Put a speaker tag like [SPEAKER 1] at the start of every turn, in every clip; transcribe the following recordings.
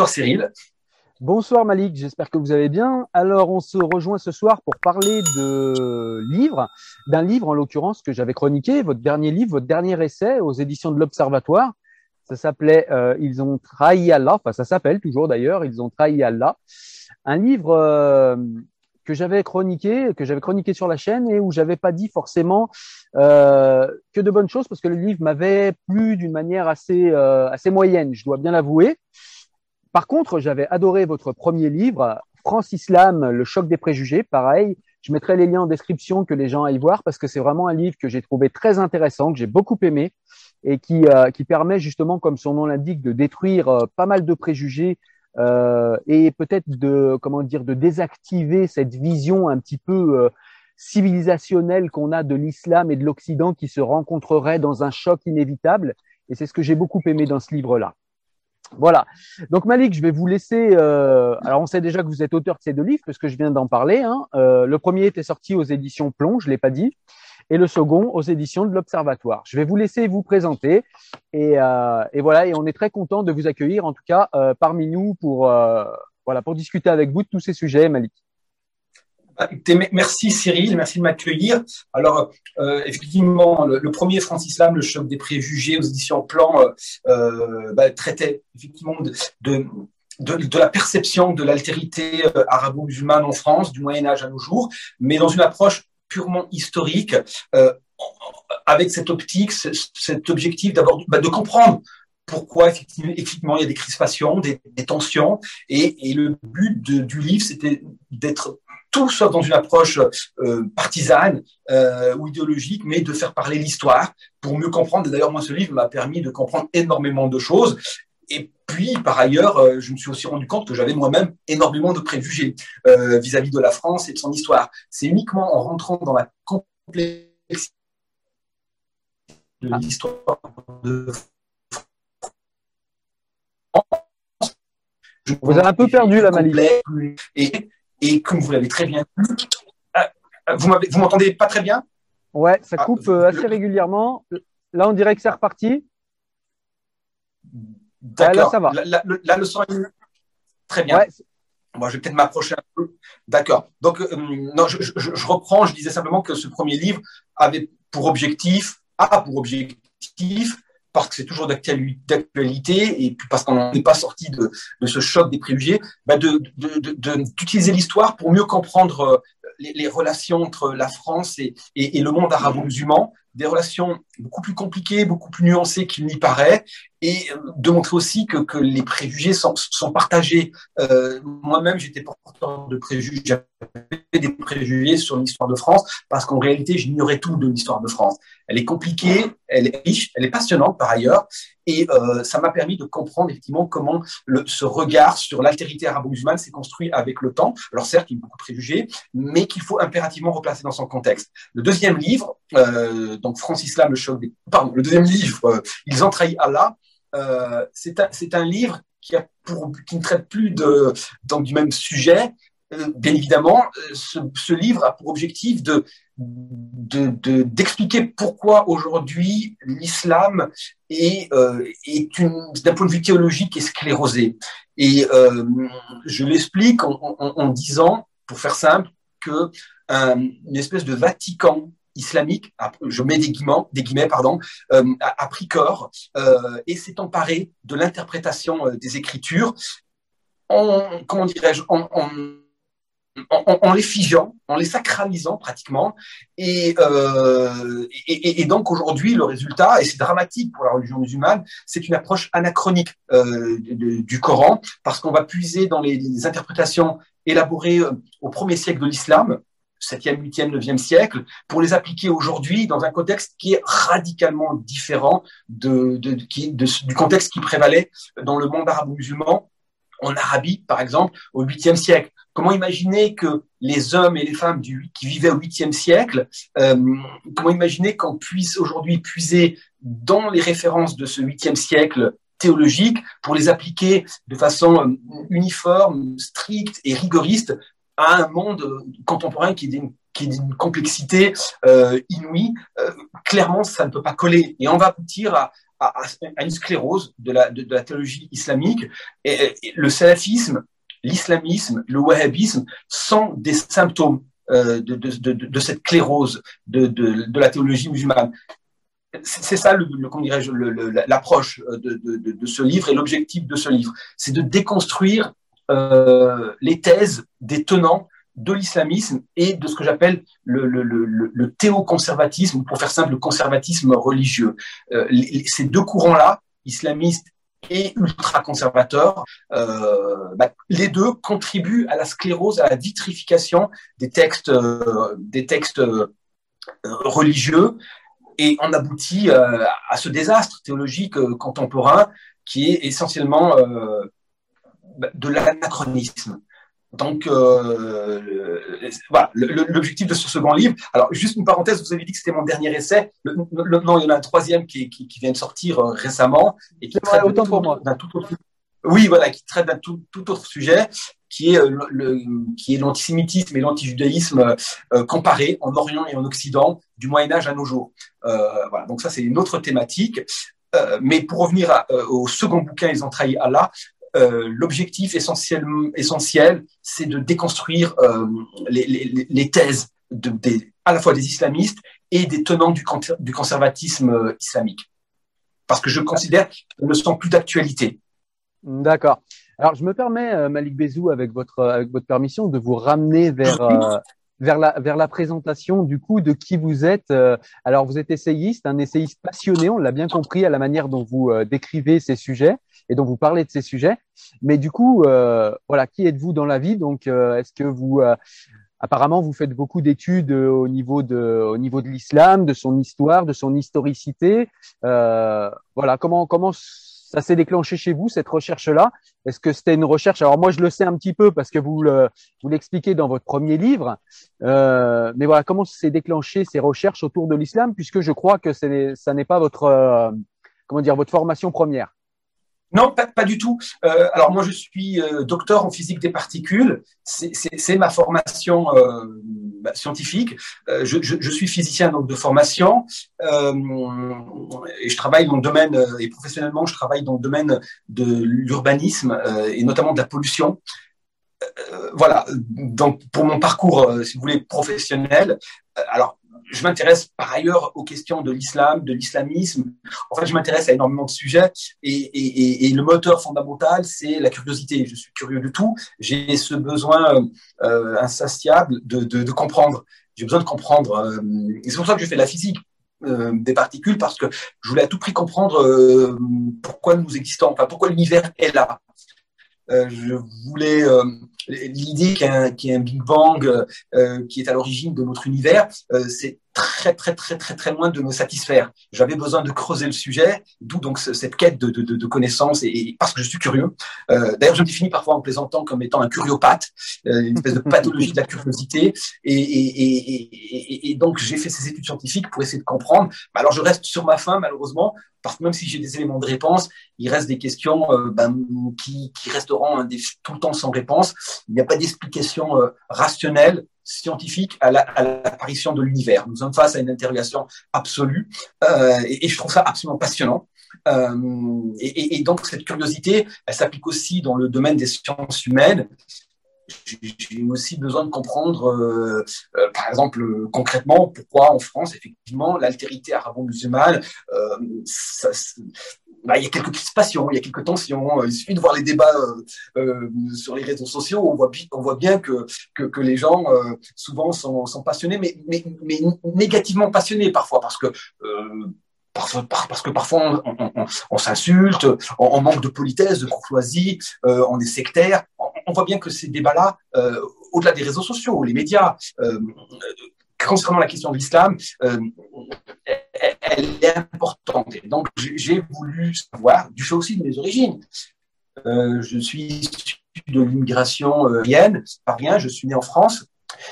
[SPEAKER 1] bonsoir Cyril.
[SPEAKER 2] Bonsoir Malik, j'espère que vous allez bien. Alors on se rejoint ce soir pour parler de livres, d'un livre en l'occurrence que j'avais chroniqué, votre dernier livre, votre dernier essai aux éditions de l'Observatoire. Ça s'appelait euh, Ils ont trahi Allah, enfin ça s'appelle toujours d'ailleurs, Ils ont trahi Allah. Un livre euh, que j'avais chroniqué, que j'avais chroniqué sur la chaîne et où j'avais pas dit forcément euh, que de bonnes choses parce que le livre m'avait plu d'une manière assez assez moyenne, je dois bien l'avouer. Par contre, j'avais adoré votre premier livre, France Islam, le choc des préjugés. Pareil, je mettrai les liens en description que les gens aillent voir parce que c'est vraiment un livre que j'ai trouvé très intéressant, que j'ai beaucoup aimé et qui, euh, qui permet justement, comme son nom l'indique, de détruire euh, pas mal de préjugés euh, et peut-être de comment dire de désactiver cette vision un petit peu civilisationnelle qu'on a de l'islam et de l'Occident qui se rencontrerait dans un choc inévitable. Et c'est ce que j'ai beaucoup aimé dans ce livre-là. Voilà. Donc Malik, je vais vous laisser. Euh, alors on sait déjà que vous êtes auteur de ces deux livres, parce que je viens d'en parler. Hein. Euh, le premier était sorti aux éditions Plomb, je l'ai pas dit, et le second aux éditions de l'Observatoire. Je vais vous laisser vous présenter, et, euh, et, voilà. Et on est très content de vous accueillir, en tout cas parmi nous, pour voilà pour discuter avec vous de tous ces sujets, Malik.
[SPEAKER 1] Ah, merci Cyril, merci de m'accueillir. Alors, euh, effectivement, le, premier Francis Lam, le choc des préjugés aux éditions Plan, euh, euh, bah, traitait effectivement de, de, la perception de l'altérité arabo-musulmane en France, du Moyen Âge à nos jours, mais dans une approche purement historique, avec cette optique, cet objectif d'abord bah, de comprendre pourquoi effectivement, il y a des crispations, des, tensions, et, le but du livre, c'était d'être tout sauf dans une approche euh, partisane euh, ou idéologique, mais de faire parler l'histoire pour mieux comprendre. D'ailleurs, moi, ce livre m'a permis de comprendre énormément de choses. Et puis, par ailleurs, euh, je me suis aussi rendu compte que j'avais moi-même énormément de préjugés vis-à-vis de la France et de son histoire. C'est uniquement en rentrant dans la complexité de l'histoire de
[SPEAKER 2] France. Vous avez un peu perdu la malice.
[SPEAKER 1] Et et comme vous l'avez très bien vu, euh, euh, vous m'entendez pas très bien?
[SPEAKER 2] Ouais, ça ah, coupe euh, assez régulièrement. Là, on dirait que c'est reparti.
[SPEAKER 1] D'accord. Là, ça va. Là, le son est très bien. Moi, je vais peut-être m'approcher un peu. D'accord. Donc, non, je, je, reprends. Je disais simplement que ce premier livre avait pour objectif, a pour objectif parce que c'est toujours d'actualité et puis parce qu'on n'est pas sorti de, de, ce choc des préjugés, bah d'utiliser l'histoire pour mieux comprendre euh, les, les, relations entre la France et, et, et le monde arabo-musulman, des relations beaucoup plus compliquées, beaucoup plus nuancées qu'il n'y paraît, et euh, de montrer aussi que, que les préjugés sont, sont partagés. Euh, Moi-même, j'étais porteur de préjugés, j'avais des préjugés sur l'histoire de France, parce qu'en réalité, j'ignorais tout de l'histoire de France. Elle est compliquée, elle est riche, elle est passionnante par ailleurs, et euh, ça m'a permis de comprendre effectivement comment le, ce regard sur l'altérité arabo-musulmane s'est construit avec le temps. Alors certes, il y a beaucoup de préjugés, mais qu'il faut impérativement replacer dans son contexte. Le deuxième livre, euh, donc Francis Lam, le choc des... Pardon, le deuxième livre, euh, Ils ont trahi Allah, euh, c'est un, un, livre qui, a pour, qui ne traite plus de, donc, du même sujet. Euh, bien évidemment, euh, ce, livre a pour objectif de d'expliquer de, pourquoi aujourd'hui l'islam est, euh, est d'un point de vue théologique est sclérosé. Et euh, je l'explique en, disant, pour faire simple, que une espèce de Vatican islamique, je mets des guillemets, des guillemets pardon, euh, a, pris corps euh, et s'est emparé de l'interprétation euh, des Écritures en, comment dirais-je, en, en, les figeant, en les sacralisant pratiquement. Et, euh, et, et, donc aujourd'hui, le résultat, et c'est dramatique pour la religion musulmane, c'est une approche anachronique euh, du Coran, parce qu'on va puiser dans les, les interprétations élaborées au premier siècle de l'islam, 7e, 8e, 9e siècle, pour les appliquer aujourd'hui dans un contexte qui est radicalement différent de, de, de, du contexte qui prévalait dans le monde arabo-musulman, en Arabie, par exemple, au 8e siècle. Comment imaginer que les hommes et les femmes du, qui vivaient au 8e siècle, euh, comment imaginer qu'on puisse aujourd'hui puiser dans les références de ce 8e siècle théologique pour les appliquer de façon euh, uniforme, stricte et rigoriste à un monde contemporain qui est d'une complexité euh, inouïe, euh, clairement, ça ne peut pas coller. Et on va aboutir à, à, une sclérose de la, de, la théologie islamique. Et, le salafisme, l'islamisme, le wahhabisme sont des symptômes euh, de, de, de, cette sclérose de, de, la théologie musulmane. C'est ça, le, dirais-je, l'approche de, de, ce livre et l'objectif de ce livre, c'est de déconstruire euh, les thèses des tenants de l'islamisme et de ce que j'appelle le, théoconservatisme, pour faire simple, le conservatisme religieux. Euh, ces deux courants-là, islamistes et ultra-conservateurs, euh, bah, les deux contribuent à la sclérose, à la vitrification des textes, euh, des textes religieux, et on aboutit à ce désastre théologique contemporain qui est essentiellement bah, de l'anachronisme. Donc, euh, voilà, l'objectif de ce second livre. Alors, juste une parenthèse, vous avez dit que c'était mon dernier essai. Le, non, il y en a un troisième qui, qui, qui vient de sortir euh, récemment et qui traite d'un tout autre. Oui, voilà, qui traite d'un tout, tout, autre sujet, qui est euh, le, qui est l'antisémitisme et l'antijudaïsme euh, comparés en Orient et en Occident du Moyen Âge à nos jours. Euh, voilà, donc ça c'est une autre thématique. Euh, mais pour revenir à, au second bouquin, ils ont trahi Allah. Euh, l'objectif essentiel, essentiel c'est de déconstruire euh, les, les, les, thèses de, des, à la fois des islamistes et des tenants du, du conservatisme euh, islamique. Parce que je considère qu'elles ne sont plus d'actualité.
[SPEAKER 2] D'accord. Alors, je me permets, Malik Bezou, avec votre, avec votre permission, de vous ramener vers, vers la, vers la présentation du coup de qui vous êtes. Alors vous êtes essayiste, un essayiste passionné, on l'a bien compris à la manière dont vous décrivez ces sujets et dont vous parlez de ces sujets. Mais du coup, euh, voilà, qui êtes-vous dans la vie? Donc, est-ce que vous apparemment vous faites beaucoup d'études au niveau de au niveau de l'islam, de son histoire, de son historicité. voilà, comment comment ça s'est déclenché chez vous, cette recherche-là? Est-ce que c'était une recherche? Alors moi, je le sais un petit peu parce que vous le, vous l'expliquez dans votre premier livre. Euh, mais voilà, comment s'est déclenché ces recherches autour de l'islam? Puisque je crois que ça n'est pas votre, euh, comment dire, votre formation première.
[SPEAKER 1] Non, pas, pas, du tout. Euh, alors moi, je suis euh, docteur en physique des particules. C'est ma formation euh, bah, scientifique. Euh, je, je, je, suis physicien donc de formation euh, et je travaille dans le domaine et professionnellement, je travaille dans le domaine de l'urbanisme et notamment de la pollution. voilà. Donc pour mon parcours, si vous voulez, professionnel. alors je m'intéresse par ailleurs aux questions de l'islam, de l'islamisme. En fait, je m'intéresse à énormément de sujets et, et, et, le moteur fondamental, c'est la curiosité. Je suis curieux de tout. J'ai ce besoin euh, insatiable de, de, de comprendre. J'ai besoin de comprendre. Euh, et c'est pour ça que je fais la physique. Euh, des particules parce que je voulais à tout prix comprendre euh, pourquoi nous existons, enfin pourquoi l'univers est là. Euh, je voulais euh, l'idée qu'il y, ait un Big Bang euh, qui est à l'origine de notre univers, c'est très très très très très loin de me satisfaire. J'avais besoin de creuser le sujet, d'où donc cette quête de, de, de connaissances et, parce que je suis curieux. Euh, D'ailleurs, je me définis parfois en plaisantant comme étant un curiopathe, euh, une espèce de pathologie de la curiosité. Et, et, et donc j'ai fait ces études scientifiques pour essayer de comprendre. Alors je reste sur ma faim malheureusement parce que même si j'ai des éléments de réponse, il reste des questions euh, ben, qui, qui, resteront hein, tout le temps sans réponse. Il n'y a pas d'explication euh, rationnelle scientifique à l'apparition de l'univers. Nous sommes face à une interrogation absolue euh, et, je trouve ça absolument passionnant. Euh, et, donc cette curiosité, elle s'applique aussi dans le domaine des sciences humaines. J'ai aussi besoin de comprendre, par exemple, concrètement, pourquoi en France, effectivement, l'altérité arabo-musulmane, bah, il y a quelques crispations, il y a quelques tensions. Il suffit de voir les débats euh, euh sur les réseaux sociaux, on voit, on voit bien que, que, que les gens euh, souvent sont, sont, passionnés, mais, mais, mais, négativement passionnés parfois, parce que euh, parce que parfois on, on, on, s'insulte, on, manque de politesse, de courtoisie, euh, on est sectaire. On, voit bien que ces débats-là, euh, au-delà des réseaux sociaux, les médias, euh, concernant la question de l'islam, euh, elle est importante. Donc, j'ai voulu savoir, du fait aussi de mes origines. Euh, je suis de l'immigration euh, par rien, je suis né en France.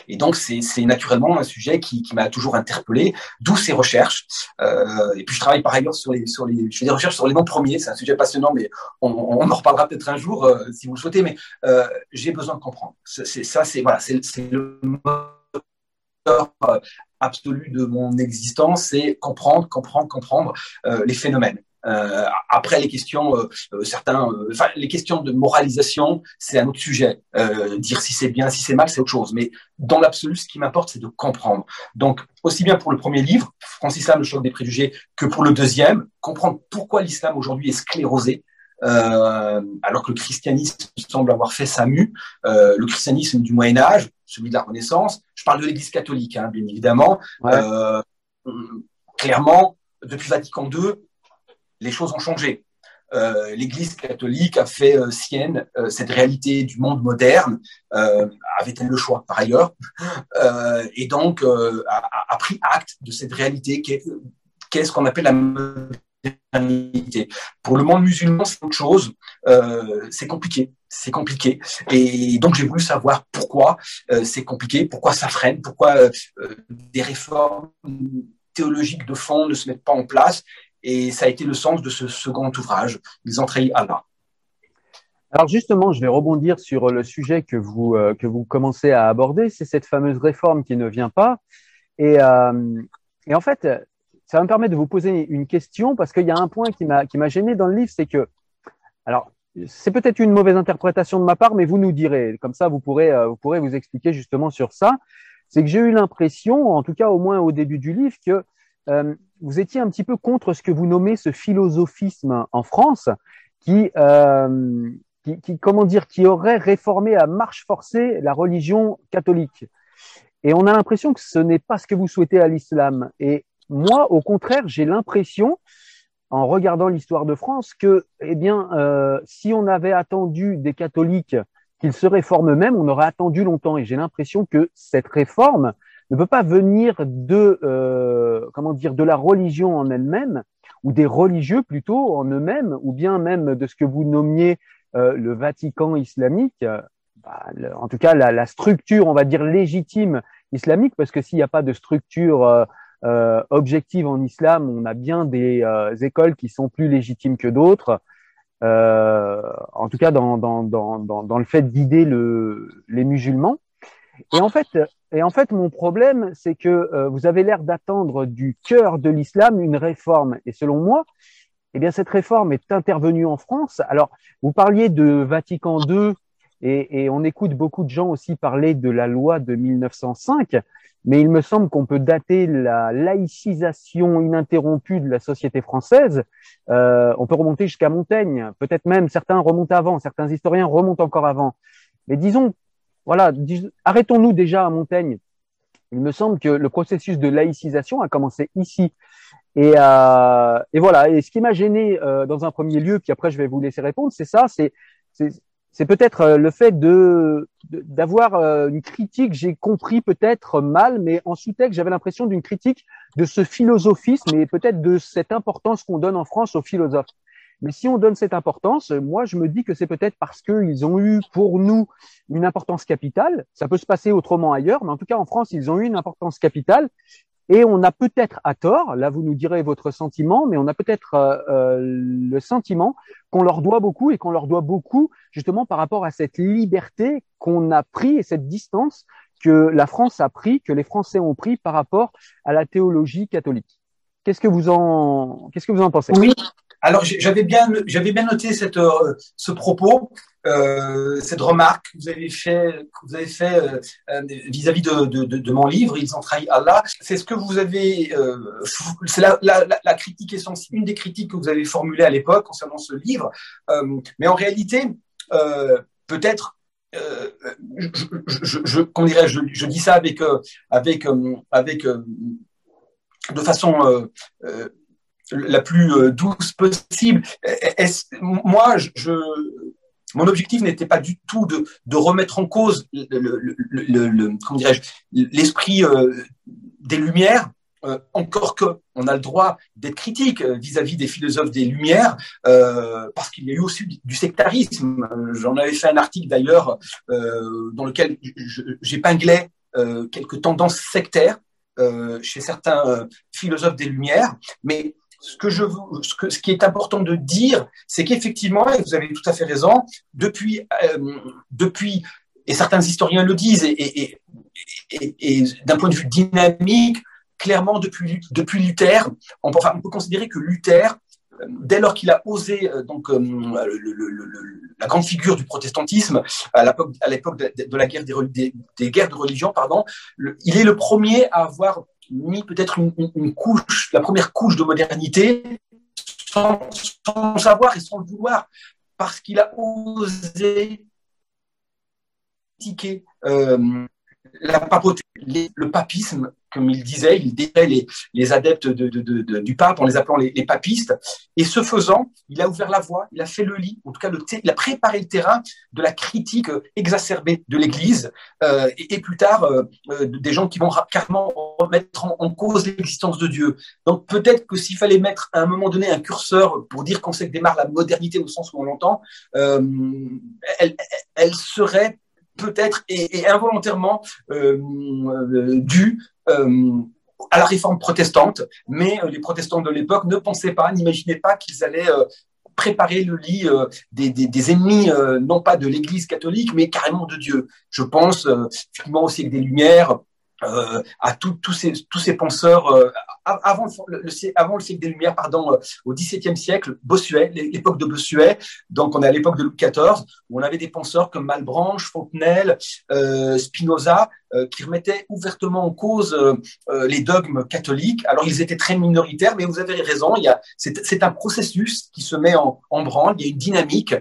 [SPEAKER 1] Et donc, c'est naturellement un sujet qui, m'a toujours interpellé, d'où ces recherches. Et puis, je travaille par ailleurs sur les, je fais des recherches sur les noms premiers. C'est un sujet passionnant, mais on, en reparlera peut-être un jour si vous le souhaitez. Mais j'ai besoin de comprendre. Ça, c'est voilà, c'est le moteur absolue de mon existence, c'est comprendre, comprendre, comprendre les phénomènes. Euh, après les questions, euh, euh, certains, les questions de moralisation, c'est un autre sujet. dire si c'est bien, si c'est mal, c'est autre chose. Mais dans l'absolu, ce qui m'importe, c'est de comprendre. Donc aussi bien pour le premier livre, Francis le choc des préjugés, que pour le deuxième, comprendre pourquoi l'islam aujourd'hui est sclérosé. Alors que le christianisme semble avoir fait sa mue, le christianisme du Moyen Âge, celui de la Renaissance. Je parle de l'Église catholique, hein, bien évidemment. clairement, depuis Vatican II, les choses ont changé. Euh, L'Église catholique a fait euh, sienne euh, cette réalité du monde moderne, avait-elle le choix par ailleurs, et donc a, pris acte de cette réalité qu'est ce qu'on appelle la Pour le monde musulman, c'est autre chose, c'est compliqué. C'est compliqué. Et donc, j'ai voulu savoir pourquoi c'est compliqué, pourquoi ça freine, pourquoi des réformes théologiques de fond ne se mettent pas en place et ça a été le sens de ce second ouvrage, ont trahi Allah.
[SPEAKER 2] Alors justement, je vais rebondir sur le sujet que vous, euh, que vous commencez à aborder, c'est cette fameuse réforme qui ne vient pas. Et, euh, et, en fait, ça va me permettre de vous poser une question parce qu'il y a un point qui m'a gêné dans le livre, c'est que, alors, c'est peut-être une mauvaise interprétation de ma part, mais vous nous direz, comme ça vous pourrez, euh, vous pourrez vous expliquer justement sur ça. C'est que j'ai eu l'impression, en tout cas au moins au début du livre, que euh, vous étiez un petit peu contre ce que vous nommez ce philosophisme en France, qui, euh, qui, comment dire, qui aurait réformé à marche forcée la religion catholique. Et on a l'impression que ce n'est pas ce que vous souhaitez à l'islam. Et moi, au contraire, j'ai l'impression, en regardant l'histoire de France, que, eh bien, euh, si on avait attendu des catholiques qu'ils se réforment eux-mêmes, on aurait attendu longtemps. Et j'ai l'impression que cette réforme, ne peut pas venir de euh, comment dire de la religion en elle-même ou des religieux plutôt en eux-mêmes ou bien même de ce que vous nommiez euh, le Vatican islamique. Euh, bah, en tout cas, la, la, structure, on va dire légitime islamique, parce que s'il n'y a pas de structure euh, objective en islam, on a bien des écoles qui sont plus légitimes que d'autres. en tout cas, dans, dans, dans, dans, le fait de le, les musulmans. Et en fait, et en fait, mon problème, c'est que euh, vous avez l'air d'attendre du cœur de l'islam une réforme. Et selon moi, eh bien, cette réforme est intervenue en France. Alors, vous parliez de Vatican II, et, et on écoute beaucoup de gens aussi parler de la loi de 1905, mais il me semble qu'on peut dater la laïcisation ininterrompue de la société française. Euh, on peut remonter jusqu'à Montaigne, peut-être même certains remontent avant, certains historiens remontent encore avant. Mais disons voilà, arrêtons-nous déjà à Montaigne. Il me semble que le processus de laïcisation a commencé ici. Et, euh, et voilà. Et ce qui m'a gêné euh, dans un premier lieu, puis après je vais vous laisser répondre, c'est ça, c'est c'est peut-être euh, le fait de d'avoir euh, une critique, j'ai compris peut-être mal, mais en sous-texte, j'avais l'impression d'une critique de ce philosophisme et peut-être de cette importance qu'on donne en France aux philosophes. Mais si on donne cette importance, moi, je me dis que c'est peut-être parce qu'ils ont eu pour nous une importance capitale. Ça peut se passer autrement ailleurs, mais en tout cas, en France, ils ont eu une importance capitale. Et on a peut-être à tort, là vous nous direz votre sentiment, mais on a peut-être euh, euh, le sentiment qu'on leur doit beaucoup et qu'on leur doit beaucoup justement par rapport à cette liberté qu'on a pris et cette distance que la France a pris, que les Français ont pris par rapport à la théologie catholique. Qu'est-ce que vous en, qu'est-ce que vous en pensez?
[SPEAKER 1] Alors j'avais bien, j'avais bien noté cette, euh, ce propos, euh, cette remarque que vous avez fait, que vous avez fait euh, euh, vis-à-vis de, de, mon livre. Ils ont trahi Allah. C'est ce que vous avez, c'est la, la, la, critique essentielle, une des critiques que vous avez formulées à l'époque concernant ce livre. mais en réalité, peut-être je, je, je, dirais je, dis ça avec avec avec de façon la plus euh, douce possible. moi, je, mon objectif n'était pas du tout de, de remettre en cause le, le, dirais-je l'esprit euh, des Lumières. Euh, encore que on a le droit d'être critique vis-à-vis des philosophes des Lumières, parce qu'il y a eu aussi du sectarisme. J'en avais fait un article d'ailleurs dans lequel j'épinglais quelques tendances sectaires chez certains philosophes des Lumières, mais ce que je ce, que, ce qui est important de dire, c'est qu'effectivement, et vous avez tout à fait raison, depuis, euh, depuis, et certains historiens le disent, et, et, et, et d'un point de vue dynamique, clairement, depuis, depuis Luther, on peut, on peut considérer que Luther, dès lors qu'il a osé donc la grande figure du protestantisme à l'époque de, la guerre des, des, guerres de religion, pardon, il est le premier à avoir mis peut-être une, couche, la première couche de modernité, sans, sans savoir et sans le vouloir, parce qu'il a osé critiquer euh, la papauté, le papisme, comme il disait, il détrait les, adeptes de, de, de, du pape en les appelant les, papistes. Et ce faisant, il a ouvert la voie, il a fait le lit, en tout cas, il a préparé le terrain de la critique exacerbée de l'Église euh, et, plus tard euh, euh des gens qui vont carrément remettre en, cause l'existence de Dieu. Donc peut-être que s'il fallait mettre à un moment donné un curseur pour dire qu'on sait que démarre la modernité au sens où on l'entend, elle serait peut-être et, involontairement euh, euh, dû euh, à la réforme protestante, mais les protestants de l'époque ne pensaient pas, n'imaginaient pas qu'ils allaient préparer le lit des, ennemis, non pas de l'Église catholique, mais carrément de Dieu. Je pense effectivement aussi avec des Lumières, à tous ces, tous ces penseurs avant le, avant le siècle des Lumières, pardon, au XVIIe siècle, Bossuet, l'époque de Bossuet, donc on est à l'époque de Louis XIV, où on avait des penseurs comme Malbranche, Fontenelle, Spinoza, euh, qui remettaient ouvertement en cause euh, euh, les dogmes catholiques. Alors ils étaient très minoritaires, mais vous avez raison, il y a c'est un processus qui se met en, en, branle, il y a une dynamique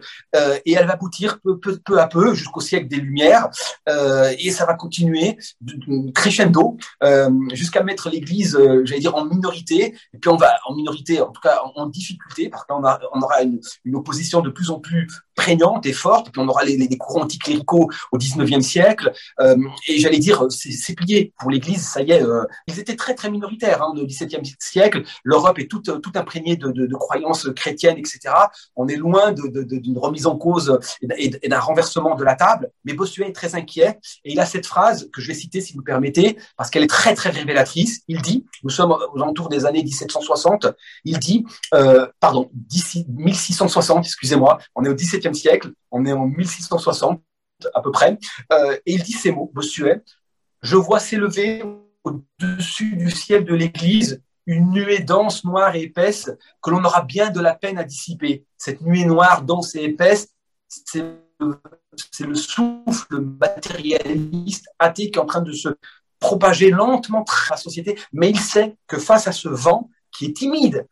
[SPEAKER 1] et elle va aboutir peu, peu, peu à peu jusqu'au siècle des Lumières et ça va continuer de, crescendo jusqu'à mettre l'Église, j'allais dire en minorité et puis on va en minorité, en tout cas en, difficulté parce qu'on on aura une, une opposition de plus en plus prégnante et forte, puis on aura les, les courants anticléricaux au 19e siècle, euh, et j'allais dire, c'est plié. Pour l'Église, ça y est, euh, ils étaient très très minoritaires hein, au XVIIe siècle, l'Europe est toute, toute imprégnée de, de, croyances chrétiennes, etc. On est loin d'une remise en cause et d'un renversement de la table, mais Bossuet est très inquiet, et il a cette phrase que je vais citer si vous permettez, parce qu'elle est très très révélatrice, il dit, nous sommes aux alentours des années 1760, il dit, euh, pardon, d'ici 1660, excusez-moi, on est au XVIIe siècle, on est en 1660 à peu près, euh, et il dit ces mots, Bossuet, je vois s'élever au-dessus du ciel de l'Église une nuée dense, noire et épaisse que l'on aura bien de la peine à dissiper. Cette nuée noire, dense et épaisse, c'est le souffle matérialiste, athée qui est en train de se propager lentement dans la société, mais il sait que face à ce vent qui est timide,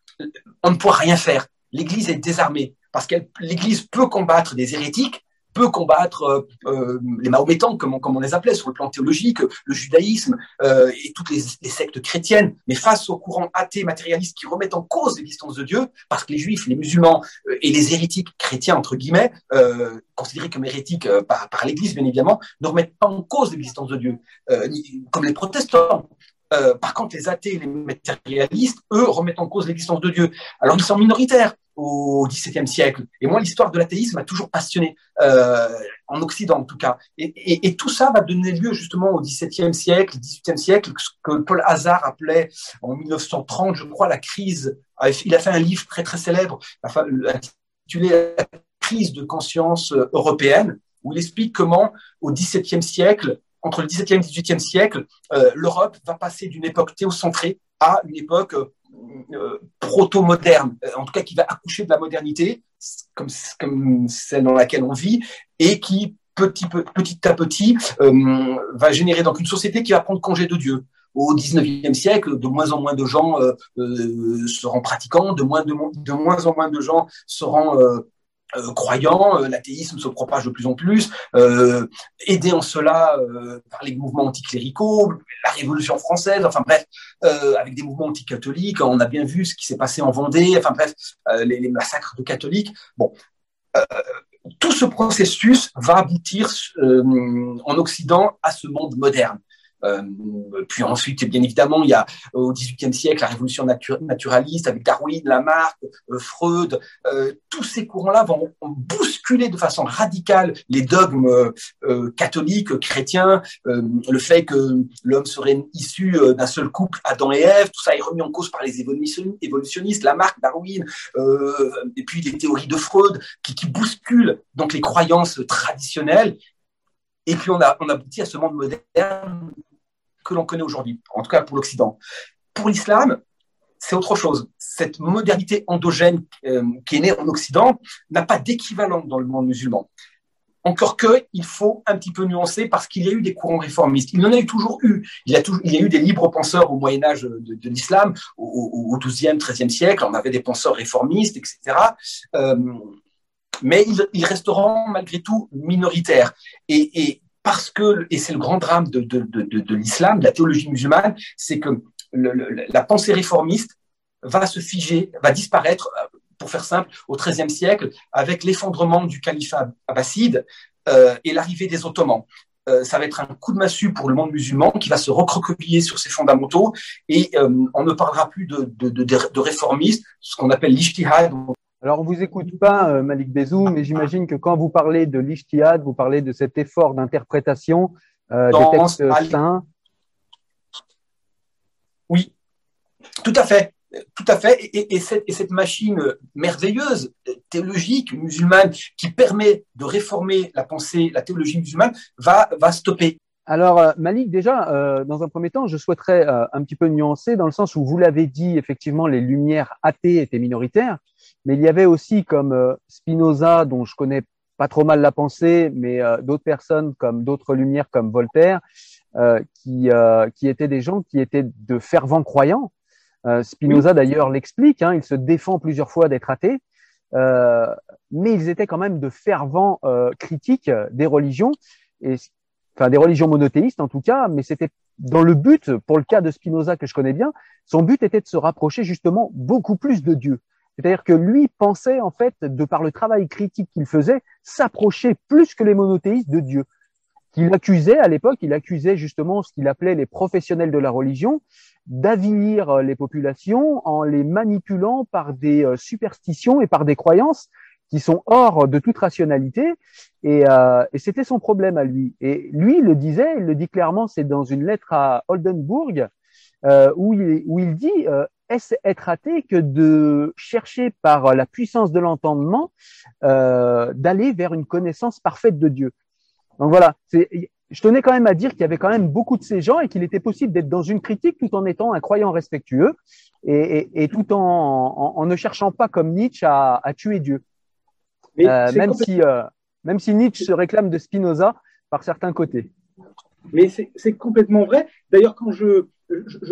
[SPEAKER 1] on ne pourra rien faire. L'Église est désarmée parce que l'Église peut combattre des hérétiques, peut combattre euh, euh, les Mahométans, comme on, comme on les appelait sur le plan théologique, le judaïsme euh, et toutes les, les, sectes chrétiennes, mais face aux courants athées matérialistes qui remettent en cause l'existence de Dieu, parce que les juifs, les musulmans euh, et les hérétiques chrétiens, entre guillemets, euh, considérés comme hérétiques par, par l'Église, bien évidemment, ne remettent pas en cause l'existence de Dieu, comme les protestants. par contre, les athées et les matérialistes, eux, remettent en cause l'existence de Dieu. Alors, ils sont minoritaires au XVIIe siècle. Et moi, l'histoire de l'athéisme m'a toujours passionné, euh, en Occident en tout cas. Et, tout ça va donner lieu justement au XVIIe siècle, XVIIIe siècle, ce que Paul Hazard appelait en 1930, je crois, la crise. Il a fait un livre très très célèbre, intitulé La crise de conscience européenne, où il explique comment au XVIIe siècle, entre le XVIIe et le XVIIIe siècle, euh, l'Europe va passer d'une époque théocentrée à une époque euh, proto-moderne, euh, en tout cas qui va accoucher de la modernité, comme, celle dans laquelle on vit, et qui petit, à petit euh, va générer donc une société qui va prendre congé de Dieu. Au 19e siècle, de moins en moins de gens seront pratiquants, de moins, de, moins en moins de gens seront euh, croyants, euh, l'athéisme se propage de plus en plus, euh, aidé en cela euh, par les mouvements anticléricaux, la Révolution française, enfin bref, avec des mouvements anticatholiques, on a bien vu ce qui s'est passé en Vendée, enfin bref, les, les, massacres de catholiques. Bon, tout ce processus va aboutir en Occident à ce monde moderne. Euh, puis ensuite, bien évidemment, il y a au XVIIIe siècle la révolution naturaliste avec Darwin, Lamarck, euh, Freud. Euh, tous ces courants-là vont, bousculer de façon radicale les dogmes catholiques, chrétiens, le fait que l'homme serait issu d'un seul couple, Adam et Ève. Tout ça est remis en cause par les évolutionnistes, Lamarck, Darwin, et puis les théories de Freud qui, bousculent donc les croyances traditionnelles et puis on aboutit à ce monde moderne que l'on connaît aujourd'hui, en tout cas pour l'Occident.
[SPEAKER 3] pour l'islam, c'est autre chose. Cette modernité endogène euh, qui est née en Occident n'a pas d'équivalent dans le monde musulman. Encore que, il faut un petit peu nuancer parce qu'il y a eu des courants réformistes. Il en a eu toujours eu. Il y a, toujours, il y a eu des libres penseurs au Moyen Âge de, l'islam, au, XIIe, XIIIe siècle. On avait des penseurs réformistes, etc. Euh, mais ils, resteront malgré tout minoritaires. Et, parce que, et c'est le grand drame de, de l'islam, de la théologie musulmane, c'est que la pensée réformiste va se figer, va disparaître, euh, pour faire simple, au XIIIe siècle, avec l'effondrement du califat abbasside euh, et l'arrivée des Ottomans. Euh, ça va être un coup de massue pour le monde musulman qui va se recroqueviller sur ses fondamentaux et on ne parlera plus de, de, réformistes, ce qu'on appelle l'ijtihad.
[SPEAKER 2] Alors, on vous écoute pas, Malik Bezou, mais j'imagine que quand vous parlez de l'ijtihad, vous parlez de cet effort d'interprétation des textes saints
[SPEAKER 3] oui, tout à fait. Tout à fait. Et, cette, machine merveilleuse, théologique, musulmane, qui permet de réformer la pensée, la théologie musulmane, va, va stopper.
[SPEAKER 2] Alors, euh, Malik, déjà, euh, dans un premier temps, je souhaiterais euh, un petit peu nuancer dans le sens où vous l'avez dit, effectivement, les lumières athées étaient minoritaires, mais il y avait aussi comme Spinoza, dont je connais pas trop mal la pensée, mais d'autres personnes comme d'autres lumières comme Voltaire, euh, qui, euh, qui étaient des gens qui étaient de fervents croyants. Euh, Spinoza d'ailleurs l'explique, hein, il se défend plusieurs fois d'être athée, mais ils étaient quand même de fervents critiques des religions, et, enfin des religions monothéistes en tout cas, mais c'était dans le but, pour le cas de Spinoza que je connais bien, son but était de se rapprocher justement beaucoup plus de Dieu. C'est-à-dire que lui pensait en fait, de par le travail critique qu'il faisait, s'approcher plus que les monothéistes de Dieu qu'il accusait à l'époque, il accusait justement ce qu'il appelait les professionnels de la religion d'avilir euh, les populations en les manipulant par des euh, superstitions et par des croyances qui sont hors de toute rationalité. Et, euh, et c'était son problème à lui. Et lui, il le disait, il le dit clairement, c'est dans une lettre à Oldenburg, euh, où, il, où il dit euh, est-ce être athée que de chercher par la puissance de l'entendement euh, d'aller vers une connaissance parfaite de Dieu? Donc voilà, je tenais quand même à dire qu'il y avait quand même beaucoup de ces gens et qu'il était possible d'être dans une critique tout en étant un croyant respectueux et, tout en, ne cherchant pas comme Nietzsche à, tuer Dieu. Euh, même, si, euh, même si Nietzsche se réclame de Spinoza par certains côtés.
[SPEAKER 1] Mais c'est complètement vrai. D'ailleurs, quand je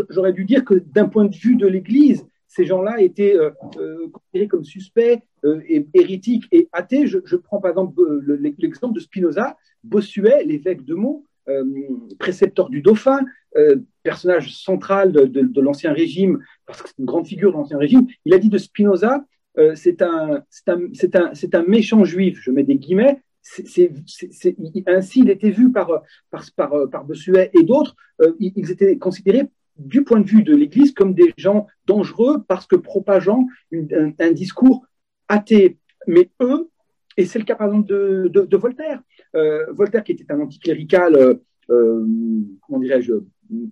[SPEAKER 1] j'aurais dû dire que d'un point de vue de l'Église, ces gens-là étaient euh, euh, considérés comme suspects, euh, et, hérétiques et athées. Je, prends par exemple l'exemple de Spinoza, Bossuet, l'évêque de Meaux, précepteur du dauphin, personnage central de, l'Ancien Régime, parce que c'est une grande figure de l'Ancien Régime. Il a dit de Spinoza, c'est un, un, un, méchant juif, je mets des guillemets, ainsi il était vu par, par, Bossuet et d'autres, ils étaient considérés du point de vue de l'Église comme des gens dangereux parce que propageant un, discours athée. Mais eux, et c'est le cas par exemple de, Voltaire, euh, Voltaire qui était un anticlérical, euh, euh, comment dirais-je,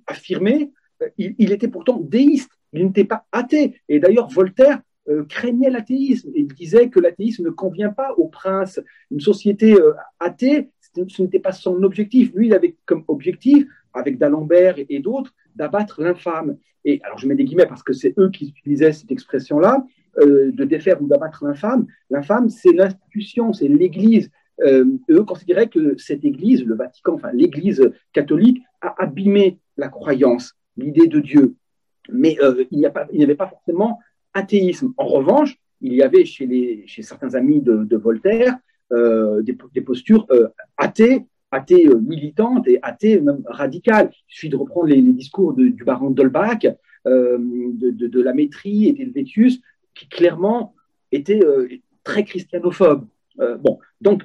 [SPEAKER 1] affirmé, il, était pourtant déiste, il n'était pas athée. Et d'ailleurs, Voltaire craignait l'athéisme. Il disait que l'athéisme ne convient pas aux princes. Une société athée, ce n'était pas son objectif. Lui, il avait comme objectif, avec d'Alembert et d'autres, d'abattre l'infâme. Et alors je mets des guillemets parce que c'est eux qui utilisaient cette expression-là, euh, de défaire ou d'abattre l'infâme. L'infâme, c'est l'institution, c'est l'Église. Euh, eux considéraient que cette Église, le Vatican, enfin l'Église catholique, a abîmé la croyance, l'idée de Dieu. Mais euh, il n'y avait pas forcément athéisme. En revanche, il y avait chez, certains amis de, Voltaire des, des, postures athées athée euh, militante et athée même radicale. Il suffit de reprendre les, discours du baron d'Holbach, euh, de, la maîtrise et d'Helvétius, qui clairement étaient euh, très christianophobes. bon, donc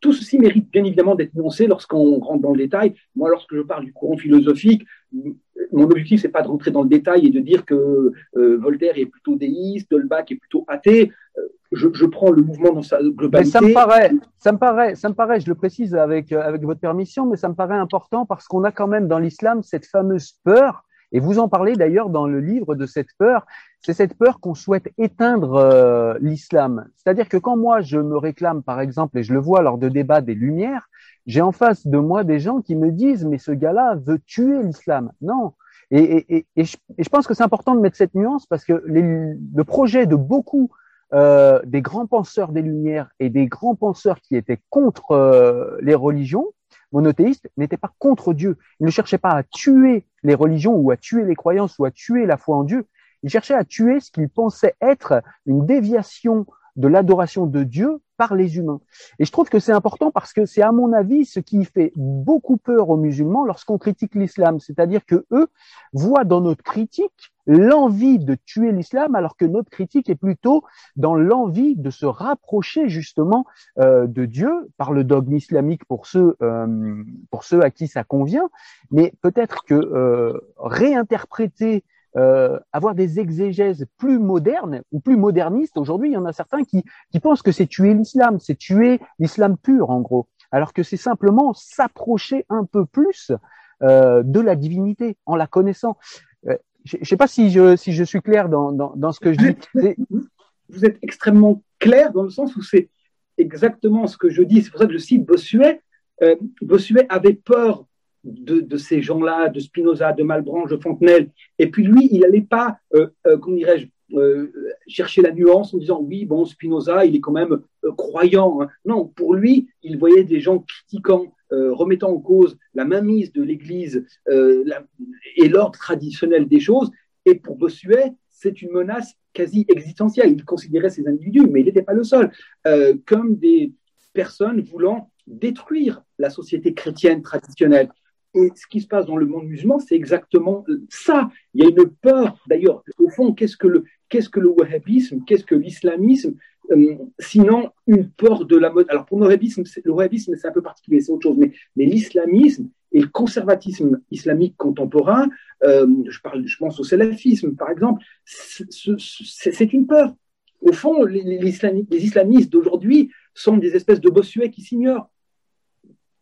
[SPEAKER 1] tout ceci mérite bien évidemment d'être nuancé lorsqu'on rentre dans le détail. Moi, lorsque je parle du courant philosophique, mon objectif, c'est pas de rentrer dans le détail et de dire que Voltaire est plutôt déiste, Dolbach est plutôt athée je, prends le mouvement dans sa globalité.
[SPEAKER 2] ça me paraît, ça me paraît, ça me paraît, je le précise avec, euh, avec votre permission, mais ça me paraît important parce qu'on a quand même dans l'islam cette fameuse peur, et vous en parlez d'ailleurs dans le livre de cette peur, c'est cette peur qu'on souhaite éteindre euh, l'islam. C'est-à-dire que quand moi je me réclame, par exemple, et je le vois lors de débats des Lumières, j'ai en face de moi des gens qui me disent, mais ce gars-là veut tuer l'islam. Non, Et, je, pense que c'est important de mettre cette nuance parce que le projet de beaucoup euh, des grands penseurs des Lumières et des grands penseurs qui étaient contre euh, les religions monothéistes n'étaient pas contre Dieu. Ils ne cherchaient pas à tuer les religions ou à tuer les croyances ou à tuer la foi en Dieu. Ils cherchaient à tuer ce qu'ils pensaient être une déviation de l'adoration de Dieu par les humains. Et je trouve que c'est important parce que c'est à mon avis ce qui fait beaucoup peur aux musulmans lorsqu'on critique l'islam, c'est-à-dire que eux voient dans notre critique l'envie de tuer l'islam alors que notre critique est plutôt dans l'envie de se rapprocher justement euh, de Dieu par le dogme islamique pour ceux euh, pour ceux à qui ça convient, mais peut-être que euh, réinterpréter euh, avoir des exégèses plus modernes ou plus modernistes. Aujourd'hui, il y en a certains qui, qui pensent que c'est tuer l'islam, c'est tuer l'islam pur en gros, alors que c'est simplement s'approcher un peu plus euh, de la divinité en la connaissant. Euh, je ne sais pas si je, si je suis clair dans, dans, dans ce que je dis.
[SPEAKER 1] Vous êtes extrêmement clair dans le sens où c'est exactement ce que je dis. C'est pour ça que je cite Bossuet. Euh, Bossuet avait peur de, ces gens-là, de Spinoza, de Malbranche, de Fontenelle. Et puis lui, il n'allait pas, euh, euh, comment dirais-je, euh, chercher la nuance en disant oui, bon, Spinoza, il est quand même croyant. Hein. Non, pour lui, il voyait des gens critiquant, remettant en cause la mainmise de l'Église et l'ordre traditionnel des choses. Et pour Bossuet, c'est une menace quasi existentielle. Il considérait ces individus, mais il n'était pas le seul, comme des personnes voulant détruire la société chrétienne traditionnelle. Et ce qui se passe dans le monde musulman, c'est exactement ça. Il y a une peur. D'ailleurs, au fond, qu'est-ce que le, wahhabisme Qu'est-ce que l'islamisme euh, Sinon, une peur de la mode. Alors, pour le wahhabisme, le wahhabisme, c'est un peu particulier, c'est autre chose. Mais, l'islamisme et le conservatisme islamique contemporain, euh, je pense au salafisme, par exemple, c'est une peur. Au fond, les, les islamistes d'aujourd'hui sont des espèces de bossuets qui s'ignorent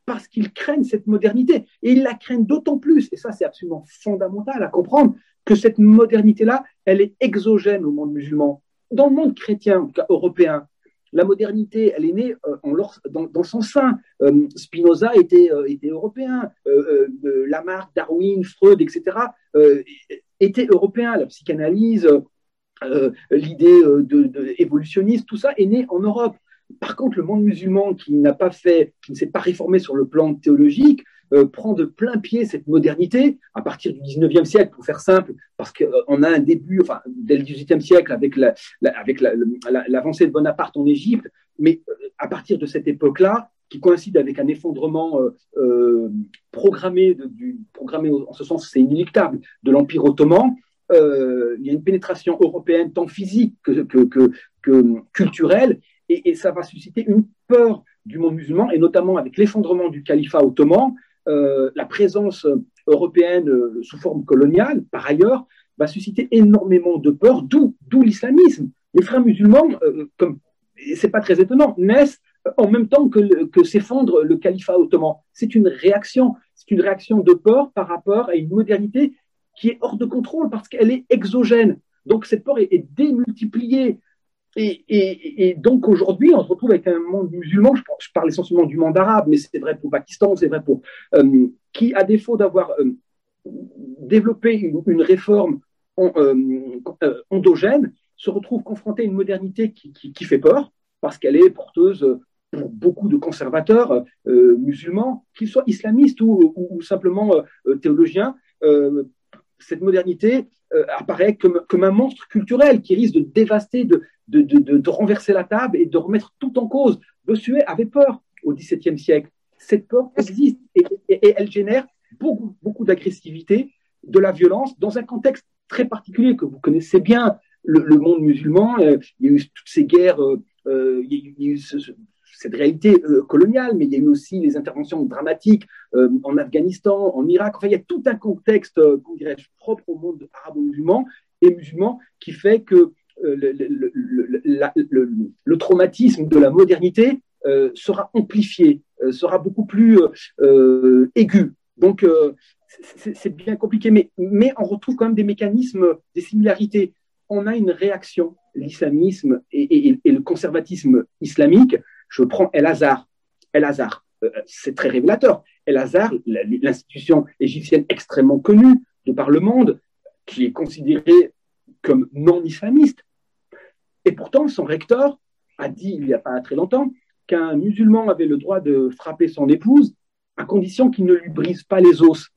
[SPEAKER 1] parce qu'ils craignent cette modernité. Et ils la craignent d'autant plus, et ça c'est absolument fondamental à comprendre, que cette modernité-là, elle est exogène au monde musulman. Dans le monde chrétien, en tout cas européen, la modernité, elle est née euh, dans, son sein. Euh, Spinoza était, euh, européen, Lamarck, Darwin, Freud, etc., étaient européens. La psychanalyse, l'idée de, évolutionniste, tout ça est né en Europe. Par contre, le monde musulman qui n'a pas fait, qui ne s'est pas réformé sur le plan théologique, euh, prend de plein pied cette modernité à partir du 19e siècle, pour faire simple, parce qu'on euh, a un début, enfin, dès le 18e siècle, avec l'avancée de Bonaparte en Égypte, mais euh, à partir de cette époque-là, qui coïncide avec un effondrement programmé, du, programmé en ce sens c'est inéluctable, de l'Empire ottoman, il y a une pénétration européenne tant physique que, que, que culturelle, et, ça va susciter une peur du monde musulman, et notamment avec l'effondrement du califat ottoman, euh, la présence européenne euh, sous forme coloniale, par ailleurs, va susciter énormément de peur, d'où l'islamisme. Les frères musulmans, euh, comme c'est pas très étonnant, naissent en même temps que s'effondre le califat ottoman. C'est une réaction, c'est une réaction de peur par rapport à une modernité qui est hors de contrôle parce qu'elle est exogène. Donc cette peur est démultipliée et, donc aujourd'hui, on se retrouve avec un monde musulman, je, parle essentiellement du monde arabe, mais c'est vrai pour Pakistan, c'est vrai pour... Euh, qui, à défaut d'avoir euh, développé une, réforme euh, endogène, se retrouve confronté à une modernité qui, fait peur, parce qu'elle est porteuse pour beaucoup de conservateurs musulmans, qu'ils soient islamistes ou simplement théologiens. cette modernité euh, apparaît comme, un monstre culturel qui risque de dévaster, de, de, de, de, renverser la table et de remettre tout en cause. Bossuet avait peur au XVIIe siècle. Cette peur existe et, elle génère beaucoup, beaucoup d'agressivité, de la violence dans un contexte très particulier que vous connaissez bien, le, monde musulman. Euh, il y a eu toutes ces guerres, euh il y a eu ce, cette réalité euh, coloniale, mais il y a eu aussi les interventions dramatiques euh, en Afghanistan, en Irak. Enfin, il y a tout un contexte, euh, propre au monde arabo-musulman et musulman qui fait que le, traumatisme de la modernité sera amplifié, sera beaucoup plus aigu. Donc, c'est bien compliqué, mais, mais on retrouve quand même des mécanismes, des similarités. On a une réaction, l'islamisme et, le conservatisme islamique, je prends El Hazar. El Hazar, euh, c'est très révélateur. El Hazar, l'institution égyptienne extrêmement connue de par le monde, qui est considéré comme non islamiste. Et pourtant, son recteur a dit il n'y a pas très longtemps qu'un musulman avait le droit de frapper son épouse à condition qu'il ne lui brise pas les os.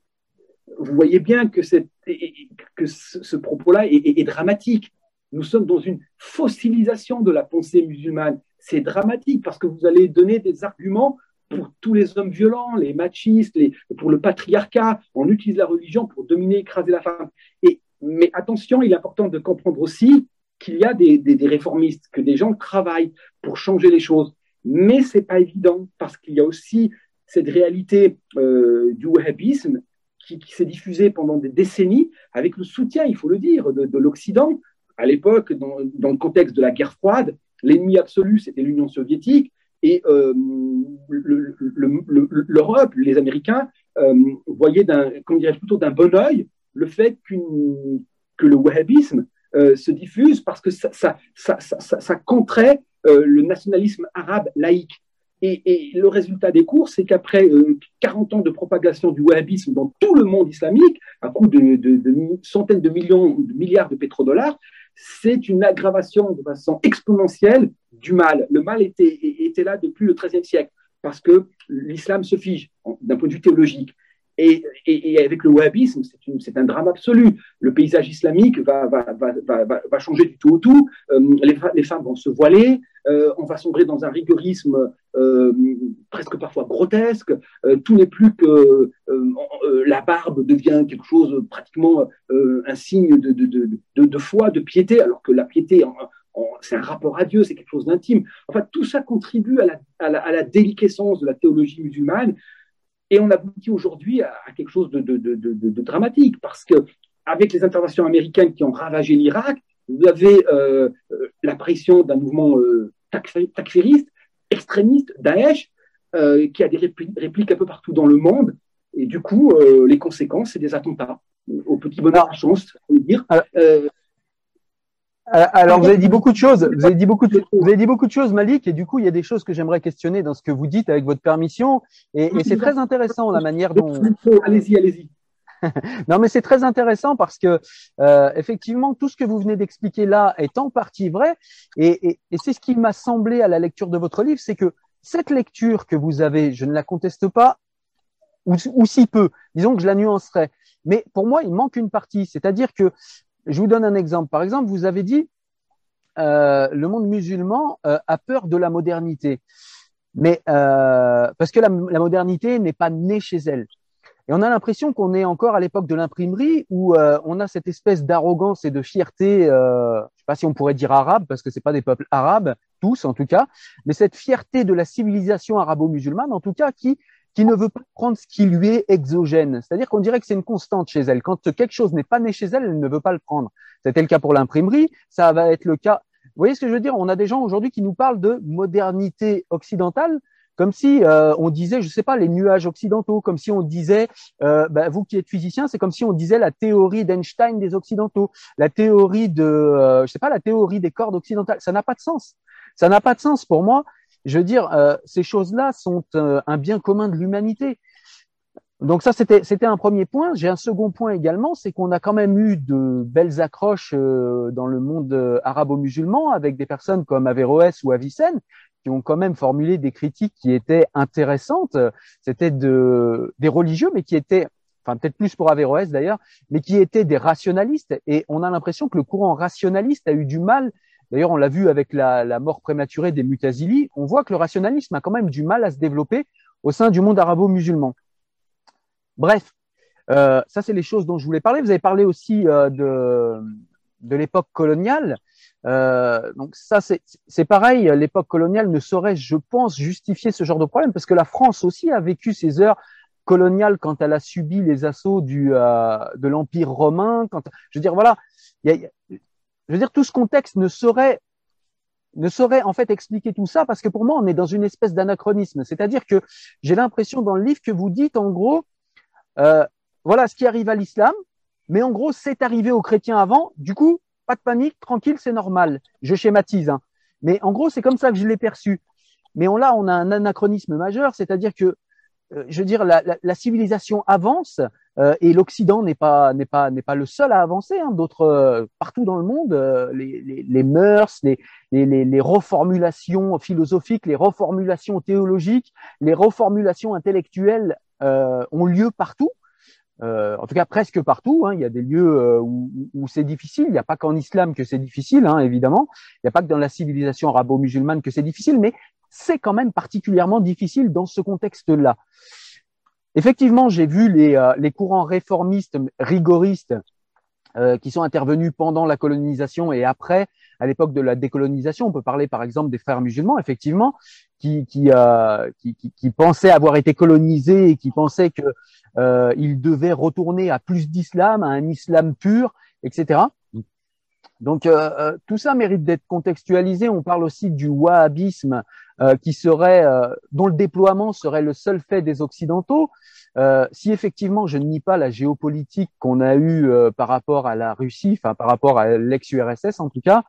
[SPEAKER 1] Vous voyez bien que ce, propos-là est, dramatique. Nous sommes dans une fossilisation de la pensée musulmane. C'est dramatique parce que vous allez donner des arguments pour tous les hommes violents, les machistes, pour le patriarcat. On utilise la religion pour dominer, écraser la femme. Et, mais attention, il est important de comprendre aussi qu'il y a des, réformistes, que des gens travaillent pour changer les choses. Mais ce n'est pas évident parce qu'il y a aussi cette réalité euh, du wahhabisme qui, s'est diffusée pendant des décennies avec le soutien, il faut le dire, de, l'Occident. À l'époque, dans, le contexte de la guerre froide, l'ennemi absolu, c'était l'Union soviétique. Et euh, l'Europe, les Américains, euh, voyaient plutôt d'un bon oeil le fait que le wahhabisme euh, se diffuse parce que ça, contrait le nationalisme arabe laïque. Et, le résultat des cours, c'est qu'après 40 euh, ans de propagation du wahhabisme dans tout le monde islamique, à coût de, centaines de millions, de milliards de pétrodollars, c'est une aggravation de façon exponentielle du mal. Le mal était, était là depuis le XIIIe siècle, parce que l'islam se fige d'un point de vue théologique. Et, avec le wahhabisme, c'est un drame absolu. Le paysage islamique va, changer du tout au tout. Euh, les, femmes vont se voiler. Euh, on va sombrer dans un rigorisme euh, presque parfois grotesque. tout n'est plus que la barbe devient quelque chose pratiquement un signe de, foi, de piété, alors que la piété, c'est un rapport à Dieu, c'est quelque chose d'intime. Enfin, tout ça contribue à la, à, à la, déliquescence de la théologie musulmane et on aboutit aujourd'hui à, quelque chose de, dramatique parce que avec les interventions américaines qui ont ravagé l'Irak, vous avez euh, euh, l'apparition d'un mouvement euh, takfiriste, extrémiste, Daesh, qui a des répliques, un peu partout dans le monde. Et du coup, les conséquences, c'est des attentats au petit bonheur chance, on dire.
[SPEAKER 2] Euh, alors, vous avez dit beaucoup de choses. Vous avez dit beaucoup de, vous avez dit beaucoup de choses, Malik, et du coup, il y a des choses que j'aimerais questionner dans ce que vous dites avec votre permission. Et, et c'est très intéressant la manière dont.
[SPEAKER 1] Allez-y, allez-y.
[SPEAKER 2] non, mais c'est très intéressant parce que euh, effectivement, tout ce que vous venez d'expliquer là est en partie vrai, et, et, et c'est ce qui m'a semblé à la lecture de votre livre, c'est que cette lecture que vous avez, je ne la conteste pas, ou, ou si peu. Disons que je la nuancerais. Mais pour moi, il manque une partie, c'est-à-dire que je vous donne un exemple. Par exemple, vous avez dit euh, le monde musulman euh, a peur de la modernité, mais euh, parce que la, modernité n'est pas née chez elle. Et on a l'impression qu'on est encore à l'époque de l'imprimerie où on a cette espèce d'arrogance et de fierté, je ne sais pas si on pourrait dire arabe parce que c'est pas des peuples arabes, tous en tout cas, mais cette fierté de la civilisation arabo-musulmane en tout cas qui qui ne veut pas prendre ce qui lui est exogène. C'est-à-dire qu'on dirait que c'est une constante chez elle. Quand quelque chose n'est pas né chez elle, elle ne veut pas le prendre. C'était le cas pour l'imprimerie, ça va être le cas. Vous voyez ce que je veux dire? On a des gens aujourd'hui qui nous parlent de modernité occidentale, comme si euh, on disait, je sais pas, les nuages occidentaux, comme si on disait, euh, bah, vous qui êtes physicien, c'est comme si on disait la théorie d'Einstein des occidentaux, la théorie de, euh, je sais pas, la théorie des cordes occidentales. Ça n'a pas de sens. Ça n'a pas de sens pour moi je veux dire, euh, ces choses-là sont euh, un bien commun de l'humanité. Donc ça, c'était un premier point. J'ai un second point également, c'est qu'on a quand même eu de belles accroches euh, dans le monde arabo-musulman avec des personnes comme Averroès ou Avicenne qui ont quand même formulé des critiques qui étaient intéressantes. C'était de, des religieux, mais qui étaient, enfin peut-être plus pour Averroès d'ailleurs, mais qui étaient des rationalistes. Et on a l'impression que le courant rationaliste a eu du mal D'ailleurs, on l'a vu avec la, mort prématurée des Mutazili, on voit que le rationalisme a quand même du mal à se développer au sein du monde arabo-musulman. Bref, euh, ça c'est les choses dont je voulais parler. Vous avez parlé aussi euh, de, l'époque coloniale. Euh, donc ça c'est pareil, l'époque coloniale ne saurait, je pense, justifier ce genre de problème parce que la France aussi a vécu ces heures coloniales quand elle a subi les assauts du, de l'Empire romain. Quand, je veux dire, voilà, je veux dire, tout ce contexte ne saurait ne saurait en fait expliquer tout ça parce que pour moi, on est dans une espèce d'anachronisme. C'est-à-dire que j'ai l'impression dans le livre que vous dites en gros, euh, voilà ce qui arrive à l'islam, mais en gros, c'est arrivé aux chrétiens avant. Du coup, pas de panique, tranquille, c'est normal. Je schématise, hein. mais en gros, c'est comme ça que je l'ai perçu. Mais on, là, on a un anachronisme majeur, c'est-à-dire que je veux dire, la, civilisation avance et l'Occident n'est pas n'est pas n'est pas le seul à avancer. Hein. D'autres partout dans le monde, les, les, les, mœurs, les, les, les reformulations philosophiques, les reformulations théologiques, les reformulations intellectuelles ont lieu partout. Euh, en tout cas presque partout. Hein, il y a des lieux euh, où, où c'est difficile. Il n'y a pas qu'en islam que c'est difficile, hein, évidemment. Il n'y a pas que dans la civilisation arabo-musulmane que c'est difficile, mais c'est quand même particulièrement difficile dans ce contexte-là. Effectivement, j'ai vu les, euh, courants réformistes, rigoristes, qui sont intervenus pendant la colonisation et après, à l'époque de la décolonisation. On peut parler par exemple des frères musulmans, effectivement, qui, qui pensaient avoir été colonisés et qui pensaient que euh, il devait retourner à plus d'islam, à un islam pur, etc. Donc euh, euh, tout ça mérite d'être contextualisé. On parle aussi du wahhabisme euh, qui serait, dont le déploiement serait le seul fait des occidentaux. si effectivement je ne nie pas la géopolitique qu'on a eue par rapport à la Russie, enfin par rapport à l'ex-URSS en tout cas,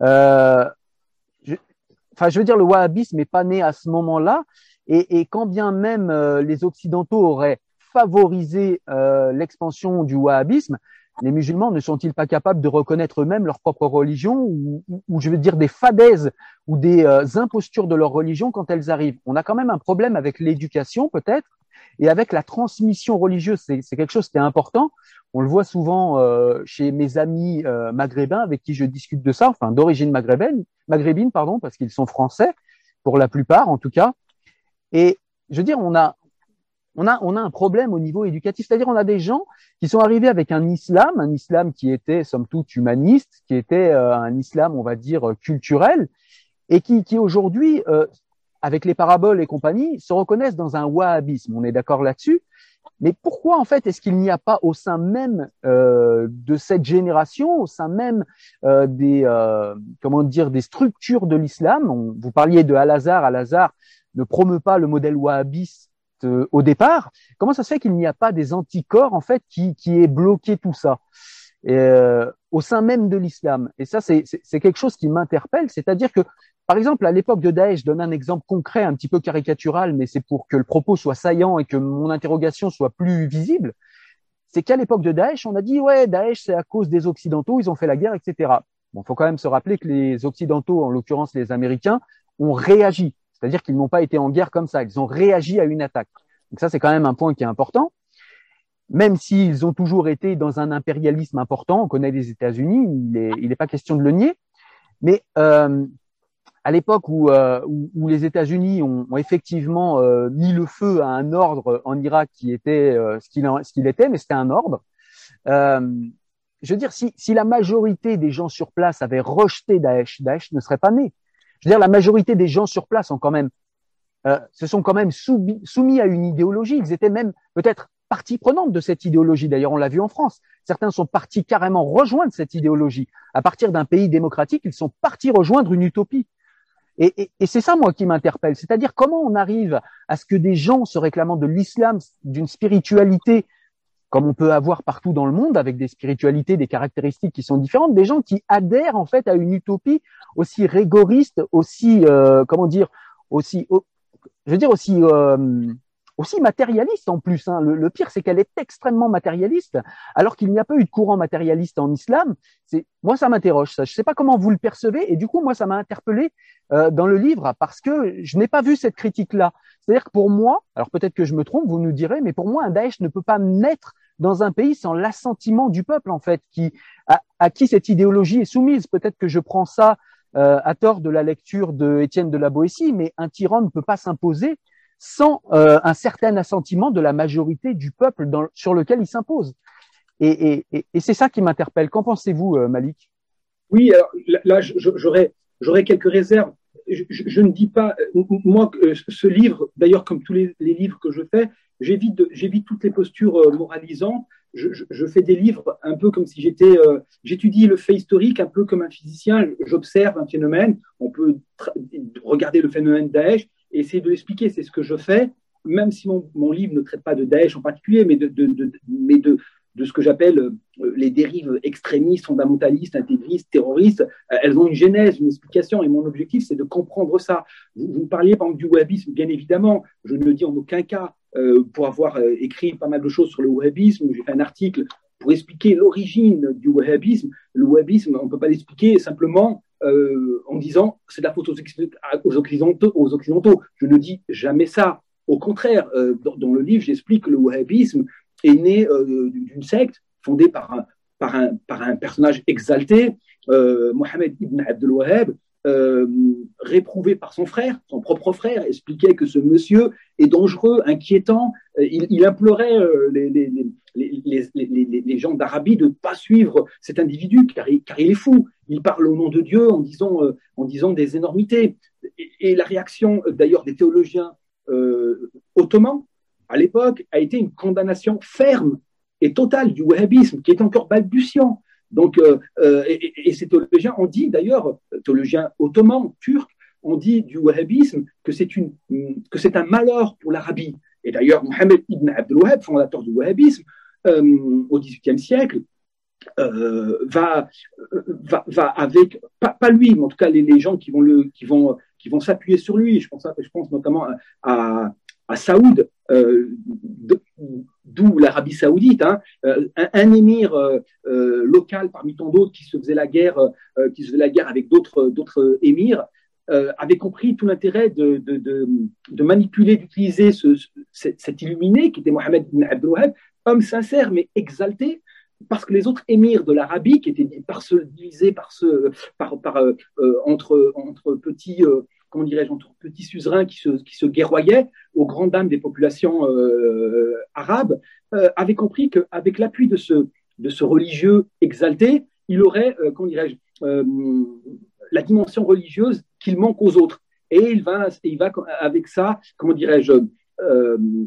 [SPEAKER 2] je, enfin je veux dire le wahhabisme n'est pas né à ce moment-là. Et, et, quand bien même les occidentaux auraient favoriser euh, l'expansion du wahhabisme, les musulmans ne sont-ils pas capables de reconnaître eux-mêmes leur propre religion ou, je veux dire des fadaises ou des euh, impostures de leur religion quand elles arrivent? On a quand même un problème avec l'éducation peut-être et avec la transmission religieuse. C'est quelque chose qui est important. On le voit souvent euh, chez mes amis euh, maghrébins avec qui je discute de ça, enfin d'origine maghrébine, maghrébine pardon, parce qu'ils sont français pour la plupart en tout cas. Et je veux dire, on a on a, on a un problème au niveau éducatif. C'est-à-dire, on a des gens qui sont arrivés avec un islam, un islam qui était, somme toute, humaniste, qui était euh, un islam, on va dire, culturel, et qui, qui aujourd'hui, euh, avec les paraboles et compagnie, se reconnaissent dans un wahhabisme. On est d'accord là-dessus. Mais pourquoi, en fait, est-ce qu'il n'y a pas au sein même euh, de cette génération, au sein même des, comment dire, des structures de l'islam Vous parliez de Al-Azhar. Al-Azhar ne promeut pas le modèle wahhabiste euh, au départ, comment ça se fait qu'il n'y a pas des anticorps en fait qui, aient bloqué tout ça euh, au sein même de l'islam? Et ça, c'est quelque chose qui m'interpelle, c'est-à-dire que, par exemple, à l'époque de Daesh, je donne un exemple concret, un petit peu caricatural, mais c'est pour que le propos soit saillant et que mon interrogation soit plus visible. C'est qu'à l'époque de Daesh, on a dit ouais, Daesh c'est à cause des Occidentaux, ils ont fait la guerre, etc. Bon, faut quand même se rappeler que les Occidentaux, en l'occurrence les Américains, ont réagi. C'est-à-dire qu'ils n'ont pas été en guerre comme ça, ils ont réagi à une attaque. Donc ça, c'est quand même un point qui est important. Même s'ils ont toujours été dans un impérialisme important, on connaît les États-Unis, il n'est pas question de le nier. Mais euh, à l'époque où, euh, où, les États-Unis ont, effectivement euh, mis le feu à un ordre en Irak qui était ce qu'il était, mais c'était un ordre. je veux dire, si, si la majorité des gens sur place avaient rejeté Daesh, Daesh ne serait pas né. Je veux dire, la majorité des gens sur place ont quand même, euh, se sont quand même soumis, à une idéologie. Ils étaient même peut-être partie prenante de cette idéologie. D'ailleurs, on l'a vu en France. Certains sont partis carrément rejoindre cette idéologie. À partir d'un pays démocratique, ils sont partis rejoindre une utopie. Et, et c'est ça, moi, qui m'interpelle. C'est-à-dire comment on arrive à ce que des gens se réclamant de l'islam, d'une spiritualité comme on peut avoir partout dans le monde, avec des spiritualités, des caractéristiques qui sont différentes, des gens qui adhèrent en fait à une utopie aussi rigoriste, aussi euh, comment dire, aussi, je veux dire aussi euh, aussi matérialiste en plus. Hein. Le, pire, c'est qu'elle est extrêmement matérialiste, alors qu'il n'y a pas eu de courant matérialiste en islam. Moi, ça m'interroge. Ça, je sais pas comment vous le percevez, et du coup, moi, ça m'a interpellé euh, dans le livre parce que je n'ai pas vu cette critique-là. C'est-à-dire que pour moi, alors peut-être que je me trompe, vous nous direz, mais pour moi, un Daesh ne peut pas naître dans un pays sans l'assentiment du peuple, en fait, à qui cette idéologie est soumise. Peut-être que je prends ça euh, à tort de la lecture de Étienne de la Boétie, mais un tyran ne peut pas s'imposer sans euh, un certain assentiment de la majorité du peuple sur lequel il s'impose. Et, c'est ça qui m'interpelle. Qu'en pensez-vous, euh, Malik?
[SPEAKER 1] Oui, alors là, j'aurais, quelques réserves. Je, ne dis pas, moi, ce livre, d'ailleurs, comme tous les, livres que je fais, j'évite, toutes les postures euh, moralisantes. Je, fais des livres un peu comme si j'étais, euh, j'étudie le fait historique un peu comme un physicien. J'observe un phénomène. On peut regarder le phénomène Daesh essayer de l'expliquer. C'est ce que je fais, même si mon, mon, livre ne traite pas de Daesh en particulier, mais de, de, de mais de, ce que j'appelle euh, les dérives extrémistes, fondamentalistes, intégristes, terroristes. Euh, elles ont une genèse, une explication, et mon objectif, c'est de comprendre ça. Vous, vous parliez par exemple du wahhabisme, bien évidemment. Je ne dis en aucun cas pour avoir écrit pas mal de choses sur le wahhabisme. J'ai fait un article pour expliquer l'origine du wahhabisme. Le wahhabisme, on ne peut pas l'expliquer simplement en disant c'est de la faute aux, occidentaux, aux Occidentaux. Je ne dis jamais ça. Au contraire, dans, le livre, j'explique que le wahhabisme est né d'une secte fondée par un, par un, par un personnage exalté, Mohamed ibn Abdel Wahhab, euh, réprouvé par son frère, son propre frère, expliquait que ce monsieur est dangereux, inquiétant. Euh, il, implorait euh, les, les, gens d'Arabie de ne pas suivre cet individu car il, car il, est fou. Il parle au nom de Dieu en disant, en disant des énormités. Et, la réaction d'ailleurs des théologiens ottomans à l'époque a été une condamnation ferme et totale du wahhabisme qui est encore balbutiant. Donc, euh, euh, et, ces théologiens ont dit d'ailleurs, théologiens ottomans, turcs, ont dit du wahhabisme que c'est un malheur pour l'Arabie. Et d'ailleurs, Mohamed ibn Abdel Wahhab, fondateur du wahhabisme euh, au XVIIIe siècle, va, va, va, avec pas, lui, mais en tout cas les, les gens qui vont qui vont qui vont s'appuyer sur lui. Je pense, je pense notamment à, à Saoud, euh, d'où l'Arabie saoudite, hein, euh, un, émir euh, local parmi tant d'autres qui se faisait la guerre, qui se faisait la guerre avec d'autres émirs, avait compris tout l'intérêt de, de, manipuler, d'utiliser ce, cet illuminé qui était Mohamed ibn Abdel homme sincère mais exalté, parce que les autres émirs de l'Arabie, qui étaient divisés par ce, par, par entre, petits comment dirais-je, entre petits suzerains qui se, guerroyaient aux grandes dames des populations euh, arabes, euh, avaient compris qu'avec l'appui de ce, religieux exalté, il aurait, euh, comment dirais-je, la dimension religieuse qu'il manque aux autres. Et il va, il va avec ça, comment dirais-je,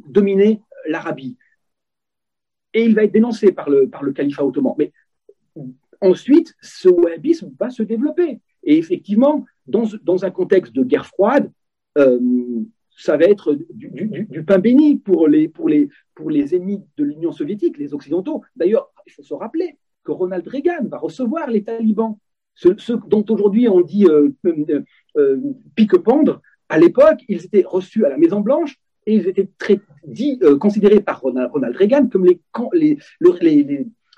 [SPEAKER 1] dominer l'Arabie. Et il va être dénoncé par le, califat ottoman. Mais ensuite, ce wahhabisme va se développer. Et effectivement, dans, dans un contexte de guerre froide, euh, ça va être du, pain béni pour les, ennemis de l'Union soviétique, les Occidentaux. D'ailleurs, il faut se rappeler que Ronald Reagan va recevoir les talibans, ceux, dont aujourd'hui on dit euh, euh, pique-pendre. À l'époque, ils étaient reçus à la Maison-Blanche et ils étaient très, dit, euh, considérés par Ronald, Ronald, Reagan comme les, les, les,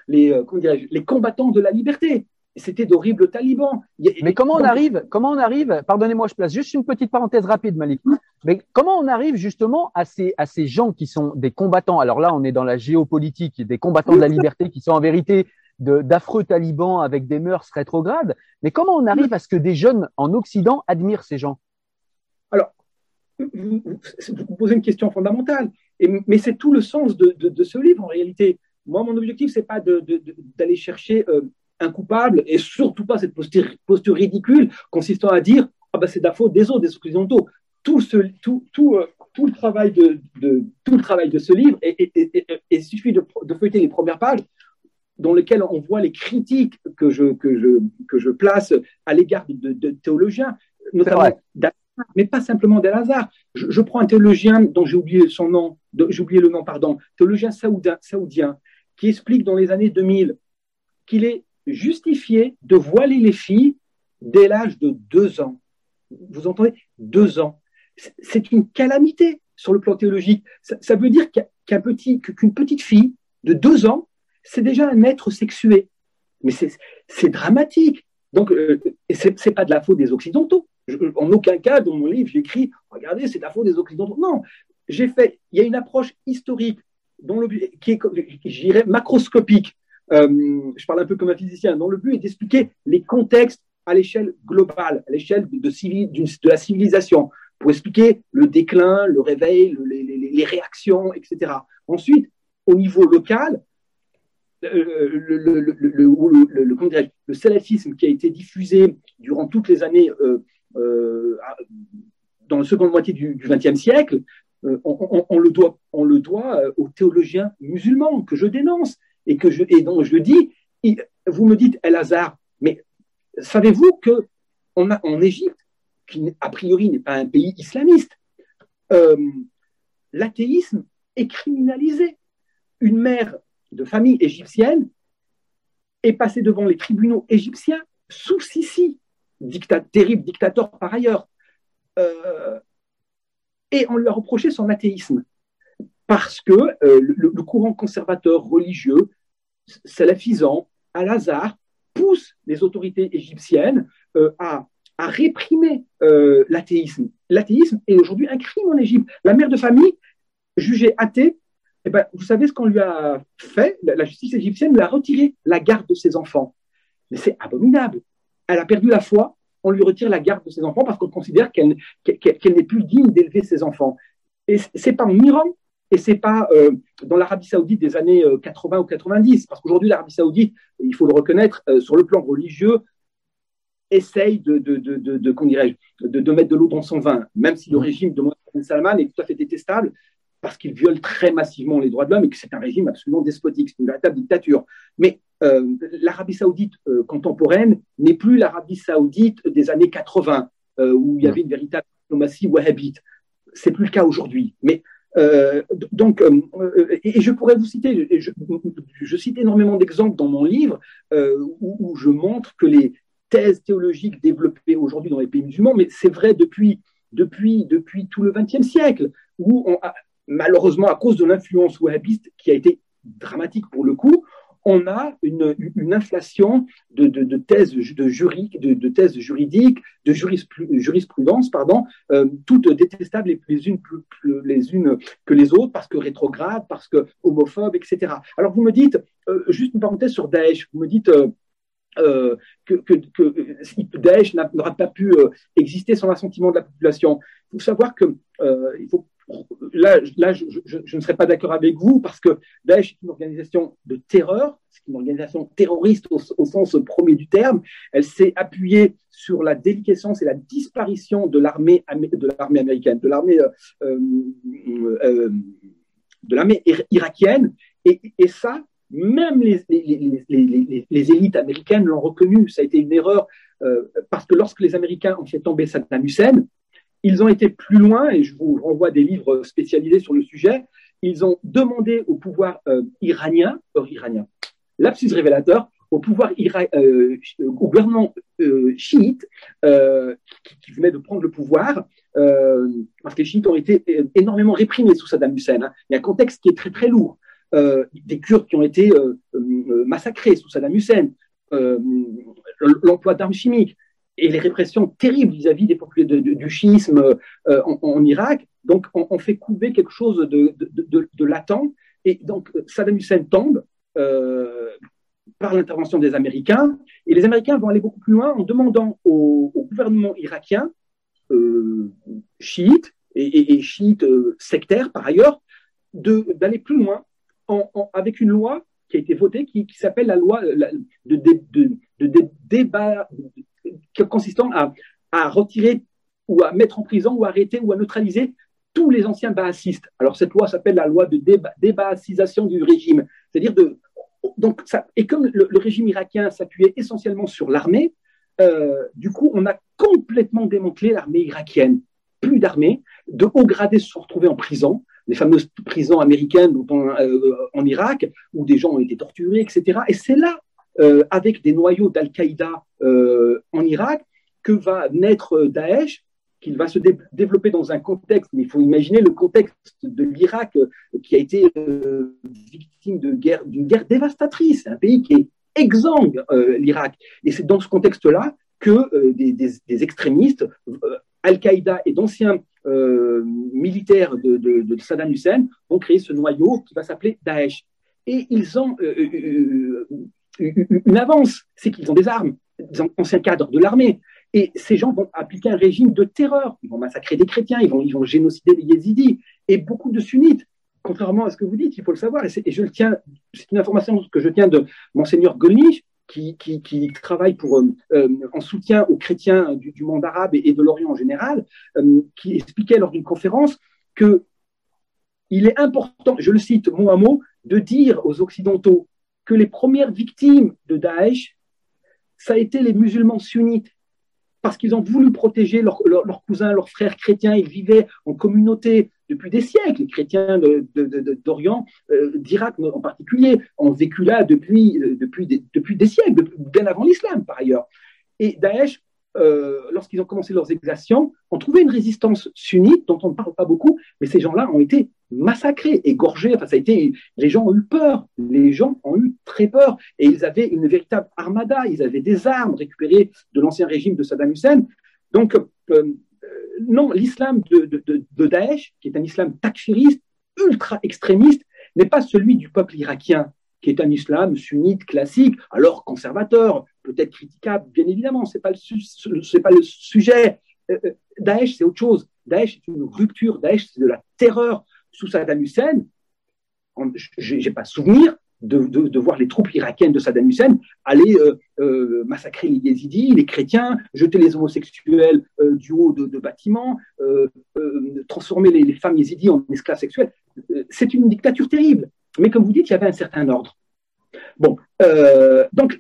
[SPEAKER 1] les, les, les combattants de la liberté c'était d'horribles talibans.
[SPEAKER 2] Mais comment on arrive, comment on arrive, pardonnez-moi, je place juste une petite parenthèse rapide, Malik. Mais comment on arrive justement à ces, à ces gens qui sont des combattants? Alors là, on est dans la géopolitique, des combattants de la liberté qui sont en vérité d'affreux talibans avec des mœurs rétrogrades. Mais comment on arrive à ce que des jeunes en Occident admirent ces gens?
[SPEAKER 1] Vous, posez une question fondamentale, mais c'est tout le sens de, ce livre en réalité. Moi, mon objectif, c'est pas d'aller chercher euh, un coupable et surtout pas cette posture, posture ridicule consistant à dire ah ben c'est de la faute des autres, des occidentaux. Tout, ce, tout, tout, euh, tout, le travail de, de, tout le travail de ce livre, et, il suffit de, de, feuilleter les premières pages dans lesquelles on voit les critiques que je, que je, que je place à l'égard de, théologiens, notamment mais pas simplement d'El hasard. Je, prends un théologien dont j'ai oublié son nom, j'ai oublié le nom, pardon, théologien saoudien, qui explique dans les années 2000 qu'il est justifier de voiler les filles dès l'âge de deux ans. Vous entendez? Deux ans. C'est une calamité sur le plan théologique. Ça, veut dire qu'un petit, qu'une petite fille de deux ans, c'est déjà un être sexué. Mais c'est dramatique. Donc, euh, ce n'est pas de la faute des Occidentaux. En aucun cas, dans mon livre, j'écris regardez, c'est la faute des Occidentaux. Non, j'ai fait, il y a une approche historique dont le, qui est, je dirais, macroscopique euh, je parle un peu comme un physicien, dont le but est d'expliquer les contextes à l'échelle globale, à l'échelle de, de, la civilisation, pour expliquer le déclin, le réveil, les, réactions, etc. Ensuite, au niveau local, le, le, salafisme qui a été diffusé durant toutes les années euh, euh, dans la seconde moitié du XXe siècle, on, le doit, on le doit aux théologiens musulmans que je dénonce et, que je, et donc je dis, vous me dites El Hazar, mais savez-vous que a, en Égypte, qui a priori n'est pas un pays islamiste, euh, l'athéisme est criminalisé. Une mère de famille égyptienne est passée devant les tribunaux égyptiens sous Sissi, terrible dictateur par ailleurs, euh, et on lui a reproché son athéisme. parce que le, courant conservateur religieux, salafisant, Al-Azhar, pousse les autorités égyptiennes à, à, réprimer l'athéisme. L'athéisme est aujourd'hui un crime en Égypte. La mère de famille, jugée athée, eh ben, vous savez ce qu'on lui a fait? La justice égyptienne lui a retiré la garde de ses enfants. Mais c'est abominable. Elle a perdu la foi, on lui retire la garde de ses enfants parce qu'on considère qu'elle n'est plus digne d'élever ses enfants. Et c'est pas en Iran et c'est pas euh, dans l'Arabie Saoudite des années 80 euh, ou 90, parce qu'aujourd'hui l'Arabie Saoudite, il faut le reconnaître, euh, sur le plan religieux, essaye de, de, de, de, de mettre de l'eau dans son vin, même si le mmh. régime de Mohamed Salman est tout à fait détestable, parce qu'il viole très massivement les droits de l'homme et que c'est un régime absolument despotique, c'est une véritable dictature. Mais euh, l'Arabie saoudite euh, contemporaine n'est plus l'Arabie saoudite des années 80, euh, où il y avait une véritable diplomatie wahhabite. C'est plus le cas aujourd'hui. Mais donc, et, je pourrais vous citer, je, cite énormément d'exemples dans mon livre où, où, je montre que les thèses théologiques développées aujourd'hui dans les pays musulmans, mais c'est vrai depuis, depuis, depuis tout le XXe siècle, où on a, malheureusement, à cause de l'influence wahhabiste qui a été dramatique pour le coup, on a une, inflation de, thèses, de, de, thèses juridiques, de jurisprudence, pardon, euh, toutes détestables les, unes les unes que les autres, parce que rétrogrades, parce que homophobes, etc. Alors vous me dites, euh, juste une parenthèse sur Daesh, vous me dites euh, que, que, que, Daesh n'aura pas pu exister sans l'assentiment de la population. Il faut savoir que il faut là, là je, ne serais pas d'accord avec vous parce que Daesh est une organisation de terreur, c'est une organisation terroriste au, sens premier du terme. Elle s'est appuyée sur la déliquescence et la disparition de l'armée de l'armée américaine, de l'armée euh, euh, euh, irakienne, et, ça, même les élites américaines l'ont reconnu. Ça a été une erreur parce que lorsque les Américains ont fait tomber Saddam Hussein, ils ont été plus loin, et je vous renvoie des livres spécialisés sur le sujet. Ils ont demandé au pouvoir euh, iranien, euh, iranien, lapsus révélateur, au pouvoir euh, gouvernement chiite qui, venait de prendre le pouvoir, parce que les chiites ont été énormément réprimés sous Saddam Hussein. Hein. Il y a un contexte qui est très très lourd. des Kurdes qui ont été massacrés sous Saddam Hussein, l'emploi d'armes chimiques, et les répressions terribles vis-à-vis des populations du schisme euh, en, Irak. Donc, on, fait couver quelque chose de, de, latent. Et donc, Saddam Hussein tombe euh, par l'intervention des Américains. Et les Américains vont aller beaucoup plus loin en demandant au, gouvernement irakien, euh, chiite et, chiite sectaire par ailleurs, d'aller plus loin avec une loi qui a été votée qui, s'appelle la loi de, de, débat consistant à, à, retirer ou à mettre en prison ou arrêter ou à neutraliser tous les anciens baassistes. Alors cette loi s'appelle la loi de débaassisation du régime. C'est-à-dire de donc et comme le, régime irakien s'appuyait essentiellement sur l'armée, euh, du coup on a complètement démantelé l'armée irakienne. Plus d'armée, de hauts gradés se sont retrouvés en prison, les fameuses prisons américaines euh, en Irak, où des gens ont été torturés, etc. Et c'est là euh, avec des noyaux d'Al-Qaïda euh, en Irak, que va naître euh, Daesh, qu'il va se développer dans un contexte, mais il faut imaginer le contexte de l'Irak qui a été victime d'une guerre, guerre dévastatrice, un pays qui est exsangue, l'Irak. Et c'est dans ce contexte-là que des, extrémistes, Al-Qaïda et d'anciens militaires de, de, de, Saddam Hussein vont créer ce noyau qui va s'appeler Daesh. Et ils ont une avance, c'est qu'ils ont des armes, des anciens cadres de l'armée. Et ces gens vont appliquer un régime de terreur. Ils vont massacrer des chrétiens, ils vont, génocider les yézidis et beaucoup de sunnites. Contrairement à ce que vous dites, il faut le savoir. Et, c'est une information que je tiens de Monseigneur Golnisch, qui, travaille euh, euh, en soutien aux chrétiens du, monde arabe et, de l'Orient en général, euh, qui expliquait lors d'une conférence que il est important, je le cite mot à mot, de dire aux Occidentaux que les premières victimes de Daesh, ça a été les musulmans sunnites, parce qu'ils ont voulu protéger leurs cousins, leurs frères chrétiens. Ils vivaient en communauté depuis des siècles. Les chrétiens d'Orient, euh, d'Irak en particulier, ont vécu là depuis, euh, depuis, des, depuis des siècles, bien avant l'islam par ailleurs. Et Daesh, euh, lorsqu'ils ont commencé leurs exactions, ont trouvé une résistance sunnite dont on ne parle pas beaucoup, mais ces gens-là ont été massacrés, égorgés. Enfin, ça a été, les gens ont eu peur. Les gens ont eu très peur. Et ils avaient une véritable armada. Ils avaient des armes récupérées de l'ancien régime de Saddam Hussein. Donc, euh, non, l'islam de, de, Daesh, qui est un islam takfiriste, ultra extrémiste, n'est pas celui du peuple irakien, qui est un islam sunnite classique, alors conservateur, peut-être critiquable, bien évidemment, ce n'est pas, pas le sujet. Euh, euh, Daesh, c'est autre chose. Daesh, c'est une rupture. Daesh, c'est de la terreur. Sous Saddam Hussein, je n'ai pas souvenir de, voir les troupes irakiennes de Saddam Hussein aller euh, massacrer les yézidis, les chrétiens, jeter les homosexuels du haut de, bâtiments, transformer les, les, femmes yézidis en esclaves sexuels. c'est une dictature terrible. Mais comme vous dites, il y avait un certain ordre. Bon, euh, donc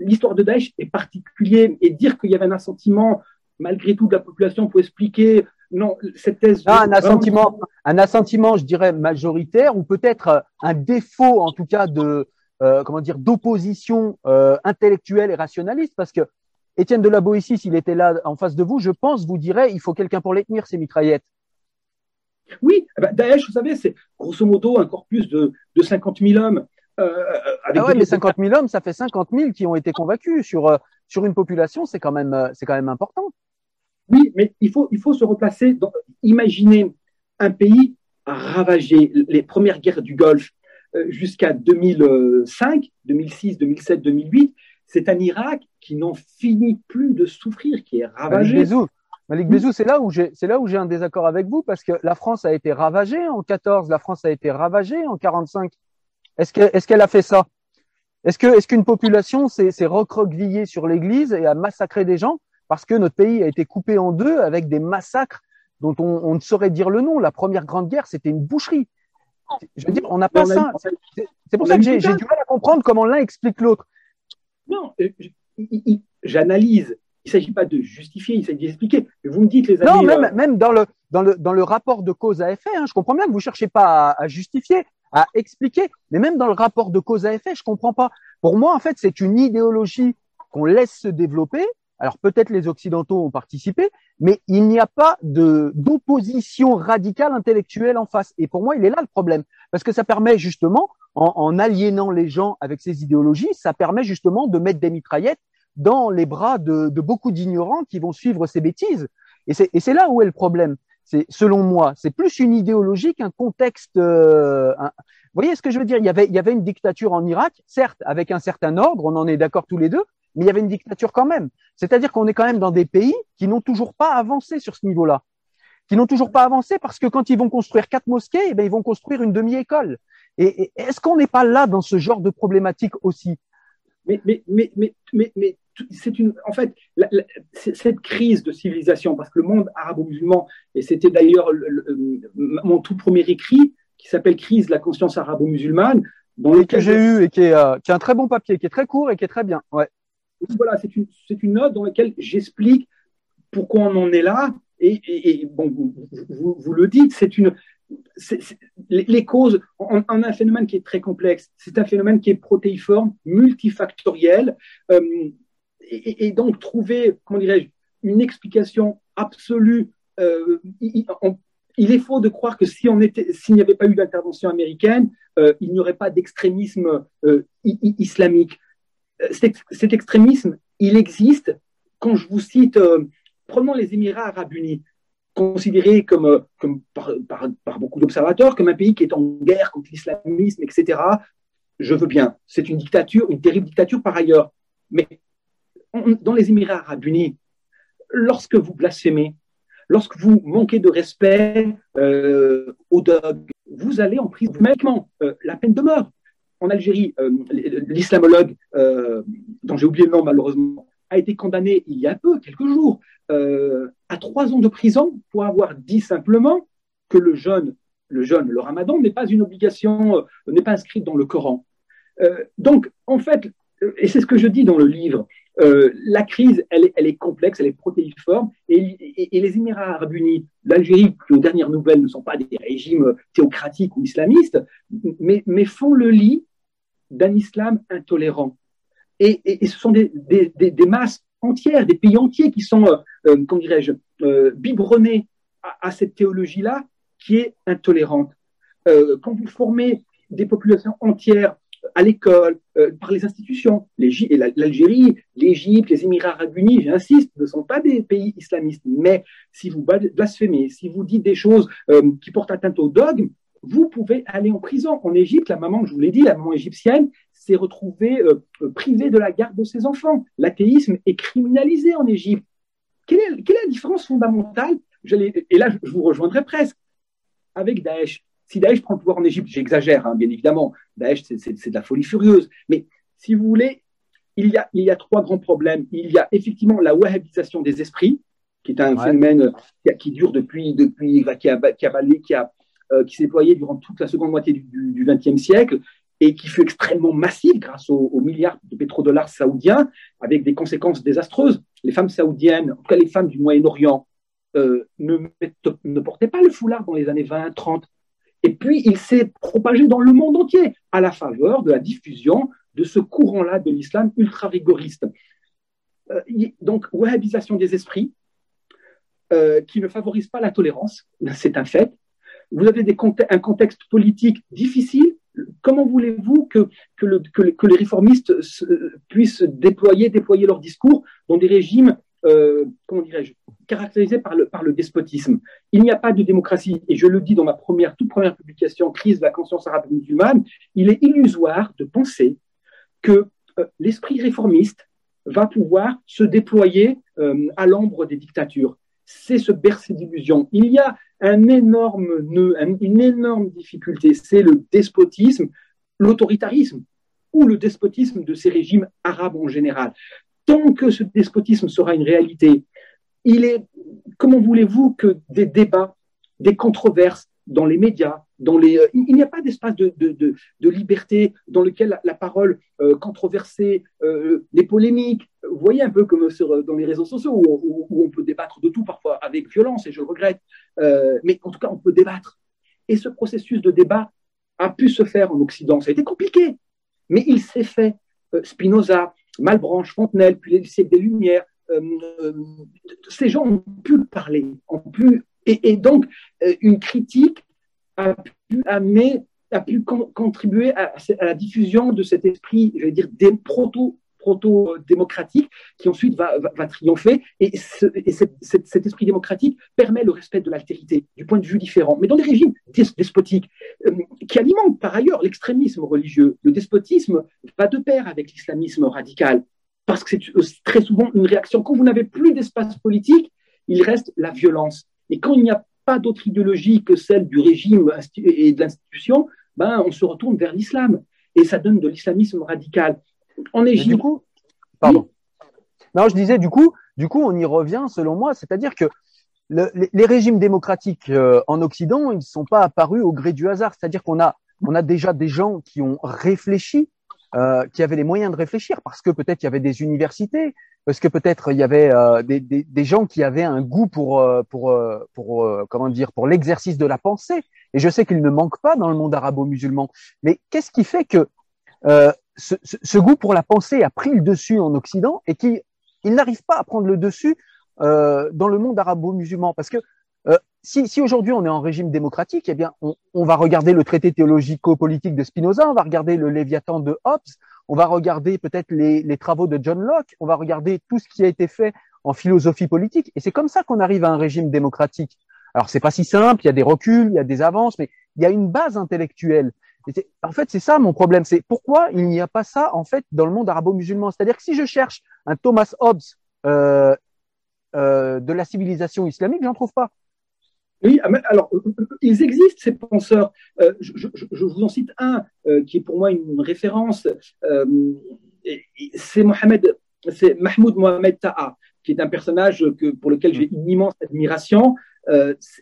[SPEAKER 1] l'histoire de Daesh est particulière et dire qu'il y avait un assentiment malgré tout de la population pour expliquer non cette thèse.
[SPEAKER 2] Ah, un assentiment, un assentiment, je dirais majoritaire ou peut-être un défaut en tout cas de euh, comment dire d'opposition euh, intellectuelle et rationaliste parce que Étienne de la Boétie, s'il était là en face de vous, je pense vous dirait il faut quelqu'un pour les tenir ces mitraillettes.
[SPEAKER 1] Oui, eh ben, Daesh, vous savez, c'est grosso modo un corpus de, de 50 000 hommes.
[SPEAKER 2] Euh, ah ouais, mais 50 000 hommes, ça fait 50 000 qui ont été convaincus sur, euh, sur une population, c'est quand, même, euh, c'est quand même important.
[SPEAKER 1] Oui, mais il faut, il faut se replacer. Dans, imaginez un pays ravagé, les premières guerres du Golfe jusqu'à 2005, 2006, 2007, 2008. C'est un Irak qui n'en finit plus de souffrir, qui est ravagé.
[SPEAKER 2] Malik Bézou, c'est là où j'ai, c'est là où j'ai un désaccord avec vous parce que la France a été ravagée en 14, la France a été ravagée en 45. Est-ce qu'elle, est-ce qu'elle a fait ça? Est-ce que, est-ce qu'une population s'est, s'est recroquevillée sur l'Église et a massacré des gens parce que notre pays a été coupé en deux avec des massacres dont on, on ne saurait dire le nom? La première grande guerre, c'était une boucherie. Je veux dire, on n'a pas ça. C'est, pour ça que j'ai, j'ai du mal à comprendre comment l'un explique l'autre.
[SPEAKER 1] Non, euh, j'analyse il ne s'agit pas de justifier, il s'agit d'expliquer. Vous me dites les
[SPEAKER 2] années. Non, même, euh, même dans, le, dans, le, dans le rapport de cause à effet, hein, je comprends bien que vous ne cherchez pas à, justifier, à expliquer, mais même dans le rapport de cause à effet, je ne comprends pas. Pour moi, en fait, c'est une idéologie qu'on laisse se développer. Alors peut-être les Occidentaux ont participé, mais il n'y a pas de d'opposition radicale intellectuelle en face. Et pour moi, il est là le problème, parce que ça permet justement, en, en aliénant les gens avec ces idéologies, ça permet justement de mettre des mitraillettes dans les bras de, beaucoup d'ignorants qui vont suivre ces bêtises. Et c'est là où est le problème. C'est selon moi, c'est plus une idéologie qu'un contexte. Euh, vous voyez ce que je veux dire? Il y, avait, il y avait une dictature en Irak, certes avec un certain ordre, on en est d'accord tous les deux, mais il y avait une dictature quand même. C'est-à-dire qu'on est quand même dans des pays qui n'ont toujours pas avancé sur ce niveau-là, qui n'ont toujours pas avancé parce que quand ils vont construire quatre mosquées, eh bien, ils vont construire une demi-école. Et, est-ce qu'on n'est pas là dans ce genre de problématique aussi?
[SPEAKER 1] Mais, mais, mais, mais, mais, mais c'est une, en fait, cette crise de civilisation, parce que le monde arabo-musulman, et c'était d'ailleurs mon tout premier écrit, qui s'appelle Crise de la conscience arabo-musulmane,
[SPEAKER 2] dans lequel que j'ai eu et qui est, euh, qui est, un très bon papier, qui est très court et qui est très bien. Ouais.
[SPEAKER 1] Voilà, c'est une, une, note dans laquelle j'explique pourquoi on en est là. Et, et, bon, vous, vous, vous, le dites, c'est une, les, causes, on, a un phénomène qui est très complexe. C'est un phénomène qui est protéiforme, multifactoriel. Euh, et, donc trouver, comment dirais-je, une explication absolue. Euh, il, est faux de croire que si on était, s'il n'y avait pas eu d'intervention américaine, euh, il n'y aurait pas d'extrémisme islamique. Cet, extrémisme, il existe. Quand je vous cite, prenons les Émirats arabes unis, considérés comme, comme par, beaucoup d'observateurs comme un pays qui est en guerre contre l'islamisme, etc. Je veux bien. C'est une dictature, une terrible dictature par ailleurs. Mais dans les Émirats arabes unis, lorsque vous blasphémez, lorsque vous manquez de respect euh, aux dogs, vous allez en prison. Même euh, la peine de mort. En Algérie, euh, l'islamologue, dont j'ai oublié le nom malheureusement, a été condamné il y a peu, quelques jours, à trois ans de prison pour avoir dit simplement que le jeûne, le ramadan n'est pas une obligation, n'est pas inscrite dans le Coran. donc, en fait, et c'est ce que je dis dans le livre, euh, la crise, elle est, complexe, elle est protéiforme, et, les Émirats arabes unis, l'Algérie, qui aux dernières nouvelles ne sont pas des régimes théocratiques ou islamistes, mais font le lit d'un islam intolérant. Et, ce sont des, masses entières, des pays entiers qui sont, euh, euh comment dirais-je, euh, biberonnés à, cette théologie-là qui est intolérante. quand vous formez des populations entières à l'école, euh, par les institutions. L'Algérie, l'Égypte, les Émirats arabes unis, j'insiste, ne sont pas des pays islamistes. Mais si vous blasphémez, si vous dites des choses euh, qui portent atteinte au dogme, vous pouvez aller en prison. En Égypte, la maman, je vous l'ai dit, la maman égyptienne s'est retrouvée euh, privée de la garde de ses enfants. L'athéisme est criminalisé en Égypte. Quelle est, quelle est la différence fondamentale? Et là, je vous rejoindrai presque avec Daesh. Si Daesh prend le pouvoir en Égypte, j'exagère, hein, bien évidemment, Daesh, c'est de la folie furieuse. Mais si vous voulez, il y, a, il y a trois grands problèmes. Il y a effectivement la wahhabisation des esprits, qui est un phénomène qui, dure depuis, depuis qui a, qui a, qui a euh, qui s'est déployé durant toute la seconde moitié du XXe siècle et qui fut extrêmement massif grâce aux, milliards de pétrodollars saoudiens, avec des conséquences désastreuses. Les femmes saoudiennes, en tout cas les femmes du Moyen-Orient, euh, ne, ne portaient pas le foulard dans les années 20, 30. Et puis, il s'est propagé dans le monde entier à la faveur de la diffusion de ce courant-là de l'islam ultra-rigoriste. Euh, donc, wahhabisation des esprits, euh, qui ne favorise pas la tolérance, c'est un fait. Vous avez un contexte politique difficile. Comment voulez-vous que, que, le, que, les réformistes puissent déployer, leur discours dans des régimes euh, comment dirais-je, caractérisé par le, par le despotisme? Il n'y a pas de démocratie, et je le dis dans ma première, toute première publication, Crise de la conscience arabe musulmane, il est illusoire de penser que euh, l'esprit réformiste va pouvoir se déployer euh, à l'ombre des dictatures. C'est se bercer d'illusions. Il y a un énorme nœud, une énorme difficulté, c'est le despotisme, l'autoritarisme ou le despotisme de ces régimes arabes en général. Tant que ce despotisme sera une réalité, il est, comment voulez-vous que des débats, des controverses dans les médias, dans les, euh, il n'y a pas d'espace de, de, liberté dans lequel la, parole euh, controversée, euh, les polémiques, vous voyez un peu comme dans les réseaux sociaux où, on peut débattre de tout parfois avec violence et je le regrette, mais en tout cas on peut débattre. Et ce processus de débat a pu se faire en Occident. Ça a été compliqué, mais il s'est fait. Spinoza, Malbranche, Fontenelle, puis les siècles des Lumières, ces gens ont pu parler, ont pu, et, donc euh, une critique a pu contribuer à, la diffusion de cet esprit, je vais dire, proto-démocratique qui ensuite va, triompher. Et, cet, esprit démocratique permet le respect de l'altérité, du point de vue différent. Mais dans des régimes despotiques, euh, qui alimentent par ailleurs l'extrémisme religieux, le despotisme va de pair avec l'islamisme radical, parce que c'est très souvent une réaction. Quand vous n'avez plus d'espace politique, il reste la violence. Et quand il n'y a pas d'autre idéologie que celle du régime et de l'institution, ben, on se retourne vers l'islam. Et ça donne de l'islamisme radical. En Égypte.
[SPEAKER 2] Du coup, pardon. Non, je disais, du coup, du coup, on y revient, selon moi, c'est-à-dire que les, régimes démocratiques euh, en Occident, ils ne sont pas apparus au gré du hasard. C'est-à-dire qu'on a, on a déjà des gens qui ont réfléchi, euh, qui avaient les moyens de réfléchir, parce que peut-être il y avait des universités, parce que peut-être il y avait euh, des, des, gens qui avaient un goût pour, pour, pour comment dire, pour l'exercice de la pensée. Et je sais qu'il ne manque pas dans le monde arabo-musulman. Mais qu'est-ce qui fait que ce, goût pour la pensée a pris le dessus en Occident et qu'il il n'arrive pas à prendre le dessus euh, dans le monde arabo-musulman? Parce que euh, si, si aujourd'hui on est en régime démocratique, eh bien on, on va regarder le traité théologico-politique de Spinoza, on va regarder le Léviathan de Hobbes, on va regarder peut-être les, les travaux de John Locke, on va regarder tout ce qui a été fait en philosophie politique. Et c'est comme ça qu'on arrive à un régime démocratique. Alors c'est pas si simple, il y a des reculs, il y a des avances, mais il y a une base intellectuelle en fait, c'est ça mon problème. C'est pourquoi il n'y a pas ça en fait dans le monde arabo-musulman? C'est-à-dire que si je cherche un Thomas Hobbes euh, euh, de la civilisation islamique, j'en trouve pas.
[SPEAKER 1] Oui, ah, alors euh, ils existent ces penseurs. Je, vous en cite un qui est pour moi une, référence. c'est Mohamed, c'est Mahmoud Mohamed Taha, qui est un personnage que, pour lequel j'ai une immense admiration.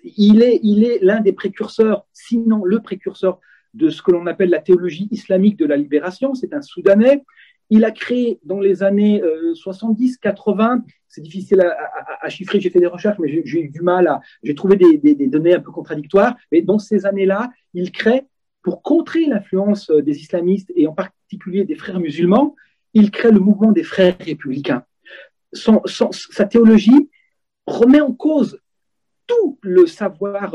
[SPEAKER 1] il est, il est l'un des précurseurs, sinon le précurseur de ce que l'on appelle la théologie islamique de la libération. C'est un Soudanais. Il a créé dans les années 70-80, euh, c'est difficile à, chiffrer, j'ai fait des recherches, mais j'ai eu du mal à, j'ai trouvé des, données un peu contradictoires, mais dans ces années-là, il crée, pour contrer l'influence euh, des islamistes et en particulier des frères musulmans, il crée le mouvement des frères républicains. sa théologie remet en cause tout le savoir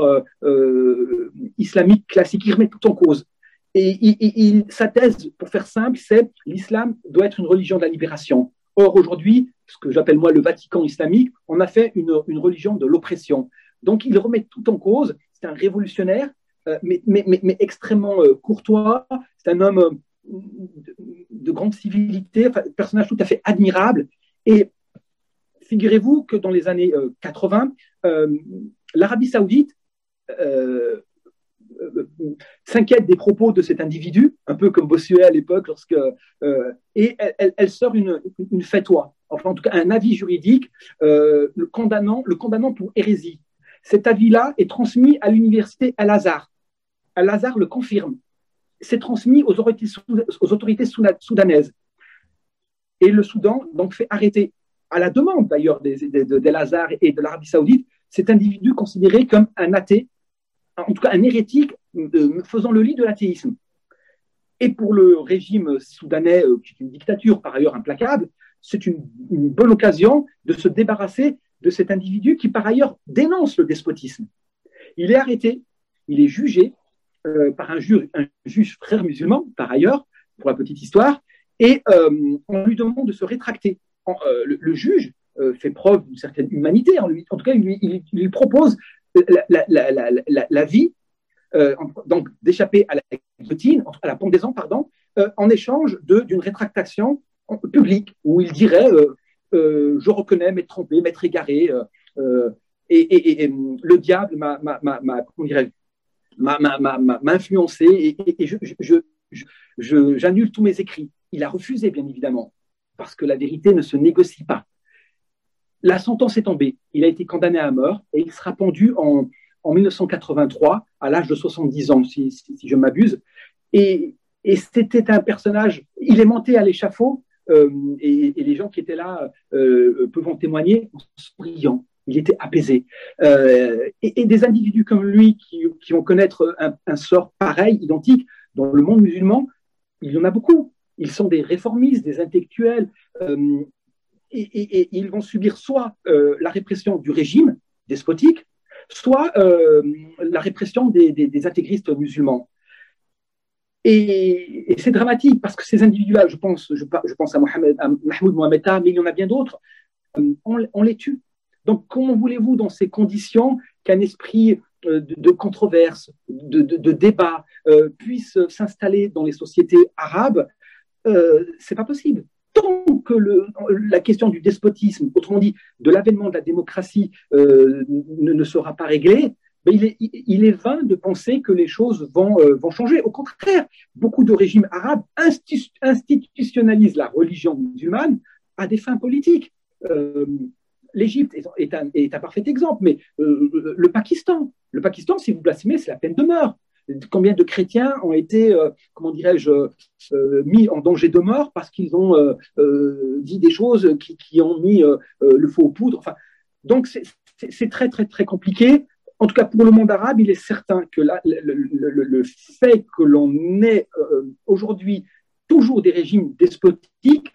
[SPEAKER 1] islamique classique, il remet tout en cause. Et sa thèse, pour faire simple, c'est l'islam doit être une religion de la libération. Or, aujourd'hui, ce que j'appelle moi le Vatican islamique, on a fait une, religion de l'oppression. Donc, il remet tout en cause. C'est un révolutionnaire, euh, mais, extrêmement euh, courtois. C'est un homme euh, de, grande civilité, un personnage tout à fait admirable. Et figurez-vous que dans les années 80, l'Arabie saoudite s'inquiète des propos de cet individu, un peu comme Bossuet à l'époque, lorsque euh, et elle, sort une, une fatwa, enfin en tout cas un avis juridique euh, le condamnant le condamnant pour hérésie. Cet avis-là est transmis à l'université Al-Azhar. Al-Azhar le confirme. C'est transmis aux autorités, aux autorités soudanaises. Et le Soudan donc fait arrêter, à la demande d'ailleurs des, des, de, de et de l'Arabie saoudite, cet individu considéré comme un athée en tout cas un hérétique euh, faisant le lit de l'athéisme. Et pour le régime soudanais, euh, qui est une dictature par ailleurs implacable, c'est une, bonne occasion de se débarrasser de cet individu qui par ailleurs dénonce le despotisme. Il est arrêté, il est jugé euh, par un, juge frère musulman, par ailleurs, pour la petite histoire, et on lui demande de se rétracter. le, juge fait preuve d'une certaine humanité en tout cas, il il lui propose la, vie, euh, donc d'échapper à la guillotine, à la pendaison, pardon, euh, en échange d'une rétractation publique où il dirait euh, Je reconnais m'être trompé, m'être égaré, et, le diable m'a influencé et, je, j'annule tous mes écrits. Il a refusé, bien évidemment, parce que la vérité ne se négocie pas. La sentence est tombée. Il a été condamné à mort et il sera pendu en, 1983 à l'âge de 70 ans, si, je m'abuse. Et, c'était un personnage, il est monté à l'échafaud euh, et, les gens qui étaient là euh, peuvent en témoigner en souriant. Il était apaisé. Euh, et, des individus comme lui qui, vont connaître un, un, sort pareil, identique, dans le monde musulman, il y en a beaucoup. Ils sont des réformistes, des intellectuels et, ils vont subir soit euh, la répression du régime despotique, soit euh, la répression des, intégristes musulmans. Et, c'est dramatique parce que ces individus-là, je pense, je, pense à, Mohamed, Mahmoud Mohameda, mais il y en a bien d'autres, euh, on, les tue. Donc, comment voulez-vous, dans ces conditions, qu'un esprit de, controverse, de, débat puisse s'installer dans les sociétés arabes C'est pas possible tant que la question du despotisme, autrement dit de l'avènement de la démocratie, euh, ne, sera pas réglée, ben, il, est, vain de penser que les choses euh, vont, changer. Au contraire, beaucoup de régimes arabes institutionnalisent la religion musulmane à des fins politiques. Euh, L'Égypte est, un, parfait exemple, mais le Pakistan, le Pakistan, si vous blasphémez, c'est la peine de mort combien de chrétiens ont été, euh, comment dirais-je, euh, mis en danger de mort parce qu'ils ont euh, dit des choses qui, ont mis le feu aux poudres. Enfin, donc c'est très très très compliqué. En tout cas, pour le monde arabe, il est certain que le, fait que l'on ait aujourd'hui toujours des régimes despotiques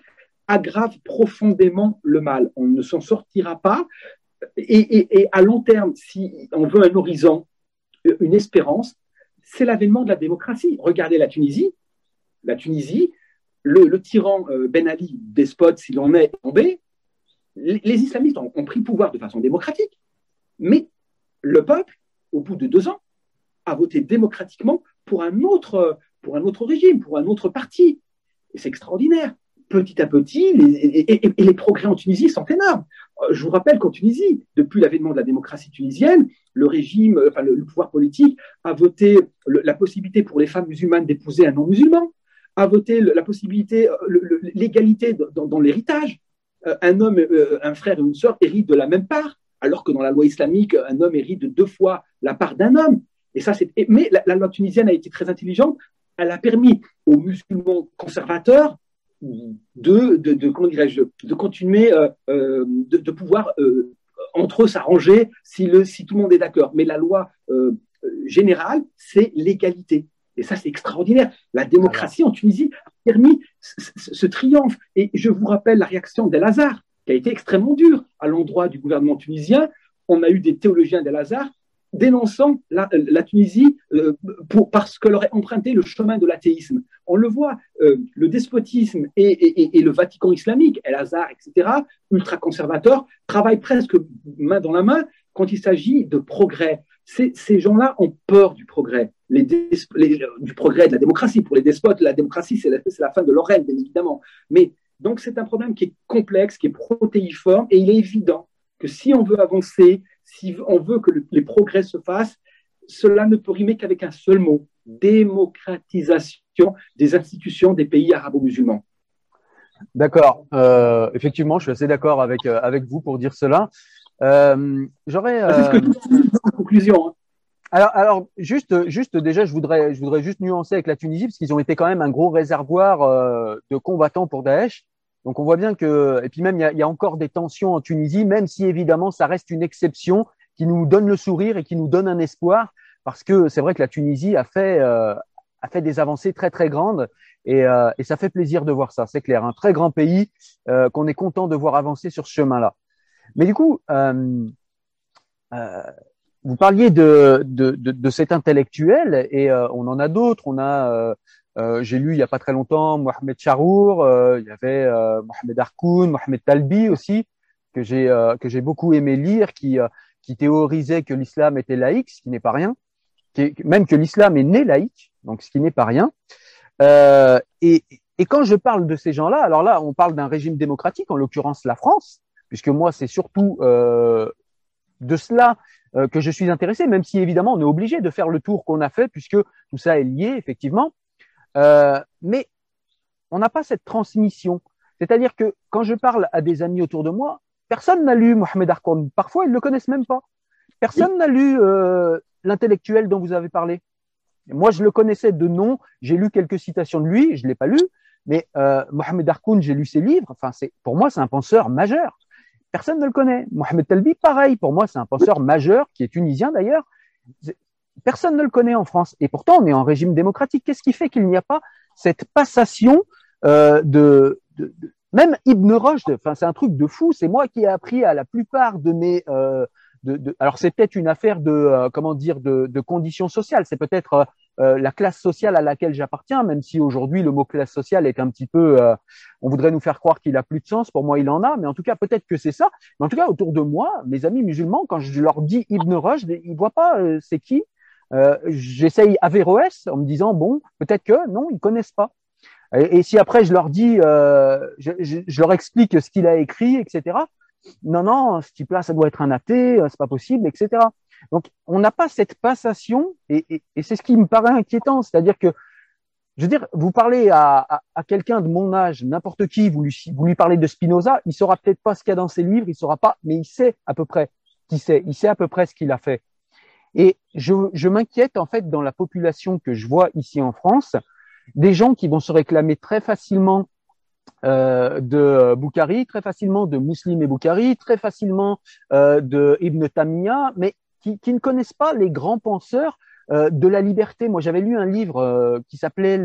[SPEAKER 1] aggrave profondément le mal. On ne s'en sortira pas. et, à long terme, si on veut un horizon, une espérance, c'est l'avènement de la démocratie. Regardez la Tunisie. La Tunisie, le, tyran euh, Ben Ali, despote s'il en est tombé, les, islamistes ont, pris pouvoir de façon démocratique, mais le peuple, au bout de deux ans, a voté démocratiquement pour un autre, pour un autre régime, pour un autre parti. C'est extraordinaire. Petit à petit, et, les progrès en Tunisie sont énormes. Euh, je vous rappelle qu'en Tunisie, depuis l'avènement de la démocratie tunisienne, le régime, enfin le, pouvoir politique a voté la possibilité pour les femmes musulmanes d'épouser un non-musulman, a voté la possibilité, euh, l'égalité dans, l'héritage. Euh, un homme, un frère et une sœur héritent de la même part, alors que dans la loi islamique, un homme hérite de deux fois la part d'un homme. Et ça. Mais la, loi tunisienne a été très intelligente. Elle a permis aux musulmans conservateurs de, de, comment dirais-je, de continuer, de, de, pouvoir entre eux s'arranger si, si tout le monde est d'accord. Mais la loi euh, générale, c'est l'égalité. Et ça, c'est extraordinaire. La démocratie en Tunisie a permis ce, triomphe. Et je vous rappelle la réaction d'El Hazar, qui a été extrêmement dure à l'endroit du gouvernement tunisien, on a eu des théologiens d'Al-Azhar dénonçant la, Tunisie euh, pour, parce qu'elle aurait emprunté le chemin de l'athéisme. On le voit, euh, le despotisme et, le Vatican islamique, El-Azhar, etc., ultra-conservateurs, travaillent presque main dans la main quand il s'agit de progrès. Ces, gens-là ont peur du progrès, du progrès de la démocratie. Pour les despotes, la démocratie, c'est la, la, fin de leur règne, bien évidemment. Mais donc, c'est un problème qui est complexe, qui est protéiforme, et il est évident que si on veut avancer, si on veut que les progrès se fassent, cela ne peut rimer qu'avec un seul mot, démocratisation des institutions des pays arabo-musulmans.
[SPEAKER 2] D'accord. Euh, effectivement, je suis assez d'accord avec, euh, avec vous pour dire cela. Euh, J'aurais.
[SPEAKER 1] C'est ce que tu en conclusion. Hein.
[SPEAKER 2] Alors, alors juste, juste déjà, je voudrais, je voudrais juste nuancer avec la Tunisie parce qu'ils ont été quand même un gros réservoir de combattants pour Daesh. Donc on voit bien que, et puis même il y a, encore des tensions en Tunisie, même si évidemment ça reste une exception qui nous donne le sourire et qui nous donne un espoir, parce que c'est vrai que la Tunisie a fait, euh, a fait des avancées très très grandes et, euh, et ça fait plaisir de voir ça. C'est clair, un très grand pays euh, qu'on est content de voir avancer sur ce chemin-là. Mais du coup. Vous parliez de, de, de, de, cet intellectuel et on en a d'autres. On a, euh, euh, j'ai lu il y a pas très longtemps Mohamed Charour, il y avait Mohamed Harkoun, Mohamed Talbi aussi que j'ai que j'ai beaucoup aimé lire, qui qui théorisait que l'islam était laïque, ce qui n'est pas rien, même que l'islam est né laïque, donc ce qui n'est pas rien. et et quand je parle de ces gens-là, alors là, on parle d'un régime démocratique, en l'occurrence la France, puisque moi, c'est surtout de cela euh, que je suis intéressé, même si évidemment on est obligé de faire le tour qu'on a fait, puisque tout ça est lié, effectivement. Euh, mais on n'a pas cette transmission. C'est-à-dire que quand je parle à des amis autour de moi, personne n'a lu Mohamed Arkoun. Parfois, ils ne le connaissent même pas. Personne n'a lu euh, l'intellectuel dont vous avez parlé. moi, je le connaissais de nom. J'ai lu quelques citations de lui. Je ne l'ai pas lu. Mais euh, Mohamed Harkoun, j'ai lu ses livres. Enfin, pour moi, c'est un penseur majeur personne ne le connaît. Mohamed Talbi, pareil, pour moi, c'est un penseur majeur, qui est tunisien d'ailleurs. Personne ne le connaît en France. Et pourtant, on est en régime démocratique. Qu'est-ce qui fait qu'il n'y a pas cette passation euh, de, de, Même Ibn Rushd, enfin, c'est un truc de fou. C'est moi qui ai appris à la plupart de mes... Euh, de, de, alors c'est peut-être une affaire de euh, comment dire de, de conditions sociales. C'est peut-être euh, euh, la classe sociale à laquelle j'appartiens, même si aujourd'hui le mot classe sociale est un petit peu, euh, on voudrait nous faire croire qu'il a plus de sens. Pour moi, il en a, mais en tout cas, peut-être que c'est ça. Mais en tout cas, autour de moi, mes amis musulmans, quand je leur dis Ibn Rushd, ils voient pas euh, c'est qui? J'essaye Averroès en me disant bon, peut-être que non, ils connaissent pas. Et, si après je leur dis, je, je, leur explique ce qu'il a écrit, etc. Non, non, ce type-là, ça doit être un athée, c'est pas possible, etc. Donc, on n'a pas cette passation, et, c'est ce qui me paraît inquiétant, c'est-à-dire que, je veux dire, vous parlez à, quelqu'un de mon âge, n'importe qui, vous lui, vous lui parlez de Spinoza, il saura peut-être pas ce qu'il y a dans ses livres, il saura pas, mais il sait à peu près qui c'est, il sait à peu près ce qu'il a fait. Et je, m'inquiète en fait dans la population que je vois ici en France, des gens qui vont se réclamer très facilement euh, de Boukhari, très facilement de Muslim et Boukhari, très facilement euh, de Ibn Tamiya, mais qui, ne connaissent pas les grands penseurs euh, de la liberté. Moi, j'avais lu un livre euh, qui s'appelait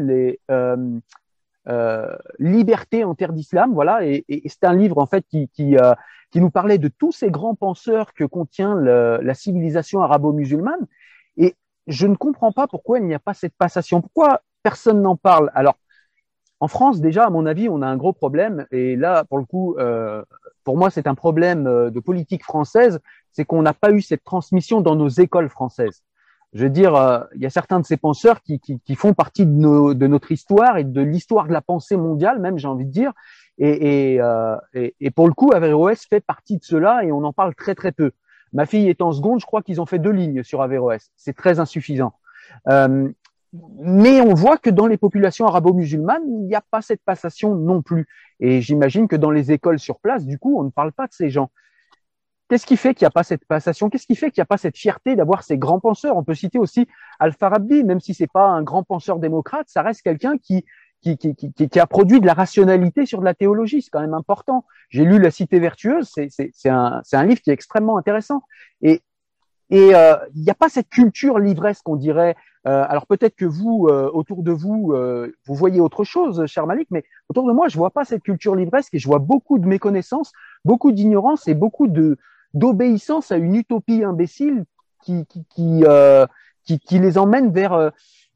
[SPEAKER 2] Liberté en terre d'islam, voilà, et, et c'est un livre en fait qui, qui, nous parlait de tous ces grands penseurs que contient la civilisation arabo-musulmane. Et je ne comprends pas pourquoi il n'y a pas cette passation. Pourquoi personne n'en parle? Alors, en France, déjà, à mon avis, on a un gros problème. Et là, pour le coup, euh, pour moi, c'est un problème de politique française c'est qu'on n'a pas eu cette transmission dans nos écoles françaises. Je veux dire, euh, il y a certains de ces penseurs qui, font partie de, notre histoire et de l'histoire de la pensée mondiale, même, j'ai envie de dire. Euh, et, pour le coup, Averroès fait partie de cela et on en parle très très peu. Ma fille est en seconde, je crois qu'ils ont fait deux lignes sur Averroès. C'est très insuffisant. Euh, mais on voit que dans les populations arabo-musulmanes, il n'y a pas cette passation non plus. Et j'imagine que dans les écoles sur place, du coup, on ne parle pas de ces gens. Qu'est-ce qui fait qu'il n'y a pas cette passation? Qu'est-ce qui fait qu'il n'y a pas cette fierté d'avoir ces grands penseurs? On peut citer aussi Al-Farabi, même si c'est pas un grand penseur démocrate, ça reste quelqu'un qui qui, qui, qui, qui, a produit de la rationalité sur de la théologie, c'est quand même important. J'ai lu La Cité vertueuse, c'est un, un livre qui est extrêmement intéressant. Et euh, il n'y a pas cette culture livresque qu'on dirait. Euh, alors peut-être que vous, euh, autour de vous, vous voyez autre chose, cher Malik, mais autour de moi, je vois pas cette culture livresque et je vois beaucoup de méconnaissance, beaucoup d'ignorance et beaucoup de d'obéissance à une utopie imbécile qui qui qui, euh, qui, les emmène vers euh,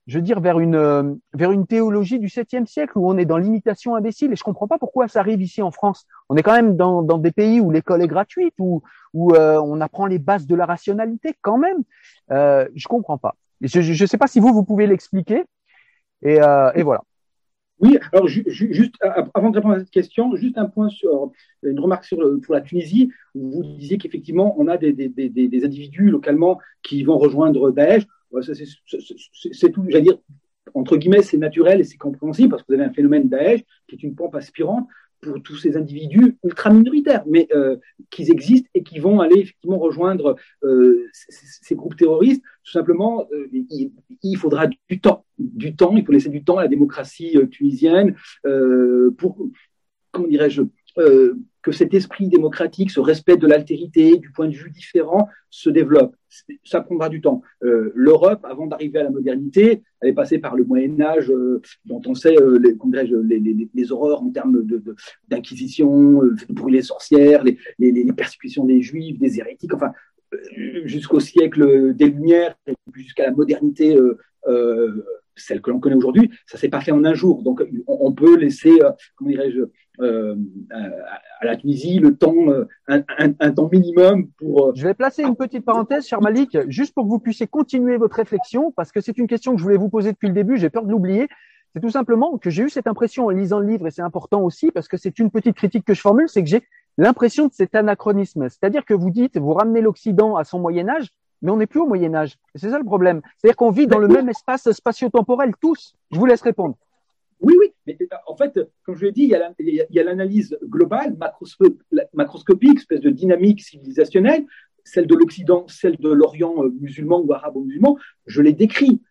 [SPEAKER 2] je veux dire vers une euh, vers une théologie du 7e siècle où on est dans l'imitation imbécile et je comprends pas pourquoi ça arrive ici en France. On est quand même dans, dans des pays où l'école est gratuite où où euh, on apprend les bases de la rationalité quand même. Euh, je comprends pas. Je je sais pas si vous vous pouvez l'expliquer et, euh, et voilà.
[SPEAKER 1] Oui, alors juste avant de répondre à cette question, juste un point sur une remarque sur pour la Tunisie. Vous disiez qu'effectivement, on a des, des, des, des, individus localement qui vont rejoindre Daesh. C'est tout, j'allais dire, entre guillemets, c'est naturel et c'est compréhensible parce que vous avez un phénomène Daesh qui est une pompe aspirante pour tous ces individus ultra minoritaires, mais euh, qui existent et qui vont aller effectivement rejoindre euh, ces, groupes terroristes. Tout simplement, euh, il, il, faudra du temps, du temps. Il faut laisser du temps à la démocratie euh, tunisienne pour, comment dirais-je, que cet esprit démocratique, ce respect de l'altérité, du point de vue différent, se développe. Ça prendra du temps. Euh, L'Europe, avant d'arriver à la modernité, elle est passée par le Moyen Âge, euh, dont on sait euh, les, horreurs en termes d'inquisition, de, de, brûler sorcières, les, persécutions des Juifs, des hérétiques, enfin jusqu'au siècle des Lumières, jusqu'à la modernité celle que l'on connaît aujourd'hui, ça s'est pas fait en un jour. Donc, on, peut laisser, comment dirais-je, euh, à, la Tunisie le temps, euh, un, un, temps minimum pour.
[SPEAKER 2] Je vais placer une petite parenthèse, cher Malik, juste pour que vous puissiez continuer votre réflexion, parce que c'est une question que je voulais vous poser depuis le début. J'ai peur de l'oublier. C'est tout simplement que j'ai eu cette impression en lisant le livre, et c'est important aussi parce que c'est une petite critique que je formule, c'est que j'ai l'impression de cet anachronisme. C'est-à-dire que vous dites, vous ramenez l'Occident à son Moyen Âge, mais on n'est plus au Moyen Âge. C'est ça le problème. C'est-à-dire qu'on vit dans le même espace spatio-temporel, tous. Je vous laisse répondre.
[SPEAKER 1] Oui, oui. Mais euh, en fait, comme je l'ai dit, il y a l'analyse globale, macroscopique, espèce de dynamique civilisationnelle, celle de l'Occident, celle de l'Orient euh, musulman ou arabo-musulman. Je l'ai décrit.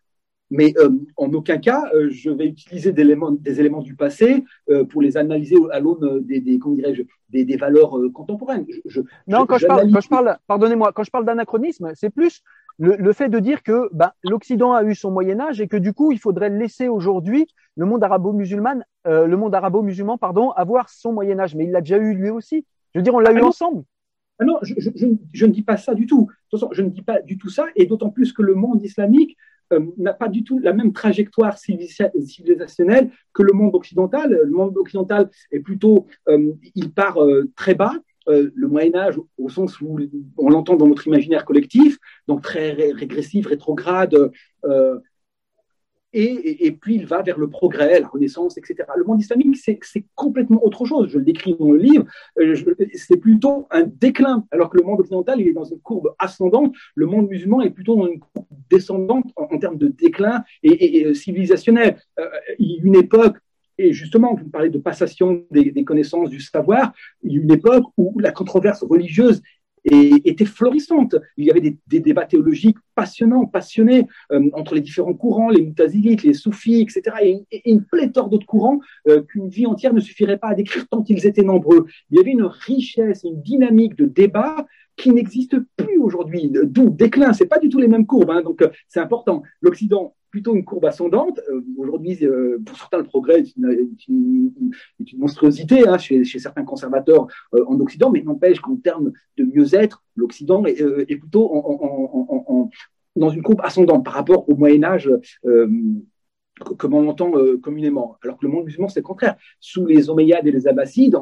[SPEAKER 1] Mais euh, en aucun cas, euh, je vais utiliser des éléments, des éléments du passé euh, pour les analyser à l'aune des, des, des, des, valeurs contemporaines.
[SPEAKER 2] Je, non, quand, je parle, quand je parle, pardonnez-moi, quand je parle d'anachronisme, c'est plus le, le, fait de dire que ben, l'Occident a eu son Moyen Âge et que du coup, il faudrait laisser aujourd'hui le monde arabo-musulman, euh, le monde arabo-musulman, pardon, avoir son Moyen Âge. Mais il l'a déjà eu lui aussi. Je veux dire, on l'a ah eu non. ensemble.
[SPEAKER 1] Ah non, je, je, je, ne dis pas ça du tout. De toute façon, je ne dis pas du tout ça, et d'autant plus que le monde islamique euh, n'a pas du tout la même trajectoire civilisationnelle que le monde occidental. Le monde occidental est plutôt, euh, il part très bas, le Moyen Âge au sens où on l'entend dans notre imaginaire collectif, donc très régressif, rétrograde, euh, et, puis il va vers le progrès, la renaissance, etc. Le monde islamique, c'est complètement autre chose. Je le décris dans le livre. Euh, c'est plutôt un déclin, alors que le monde occidental, il est dans une courbe ascendante. Le monde musulman est plutôt dans une courbe descendante en, termes de déclin et, civilisationnel. Euh, une époque et justement, vous parlez de passation des, connaissances, du savoir. Il y a une époque où la controverse religieuse était florissante. Il y avait des, débats théologiques passionnants, passionnés euh, entre les différents courants, les mutazilites, les soufis, etc. Et, une pléthore d'autres courants euh, qu'une vie entière ne suffirait pas à décrire tant ils étaient nombreux. Il y avait une richesse, une dynamique de débat qui n'existe plus aujourd'hui. D'où déclin, c'est pas du tout les mêmes courbes, hein, donc euh, c'est important. L'Occident plutôt une courbe ascendante. Euh, Aujourd'hui, euh, pour certains, le progrès est une, monstruosité hein, chez, certains conservateurs euh, en Occident, mais n'empêche qu'en termes de mieux-être, l'Occident est, plutôt dans une courbe ascendante par rapport au Moyen Âge. Comme on l'entend communément. Alors que le monde musulman, c'est le contraire. Sous les Omeyyades et les Abbassides,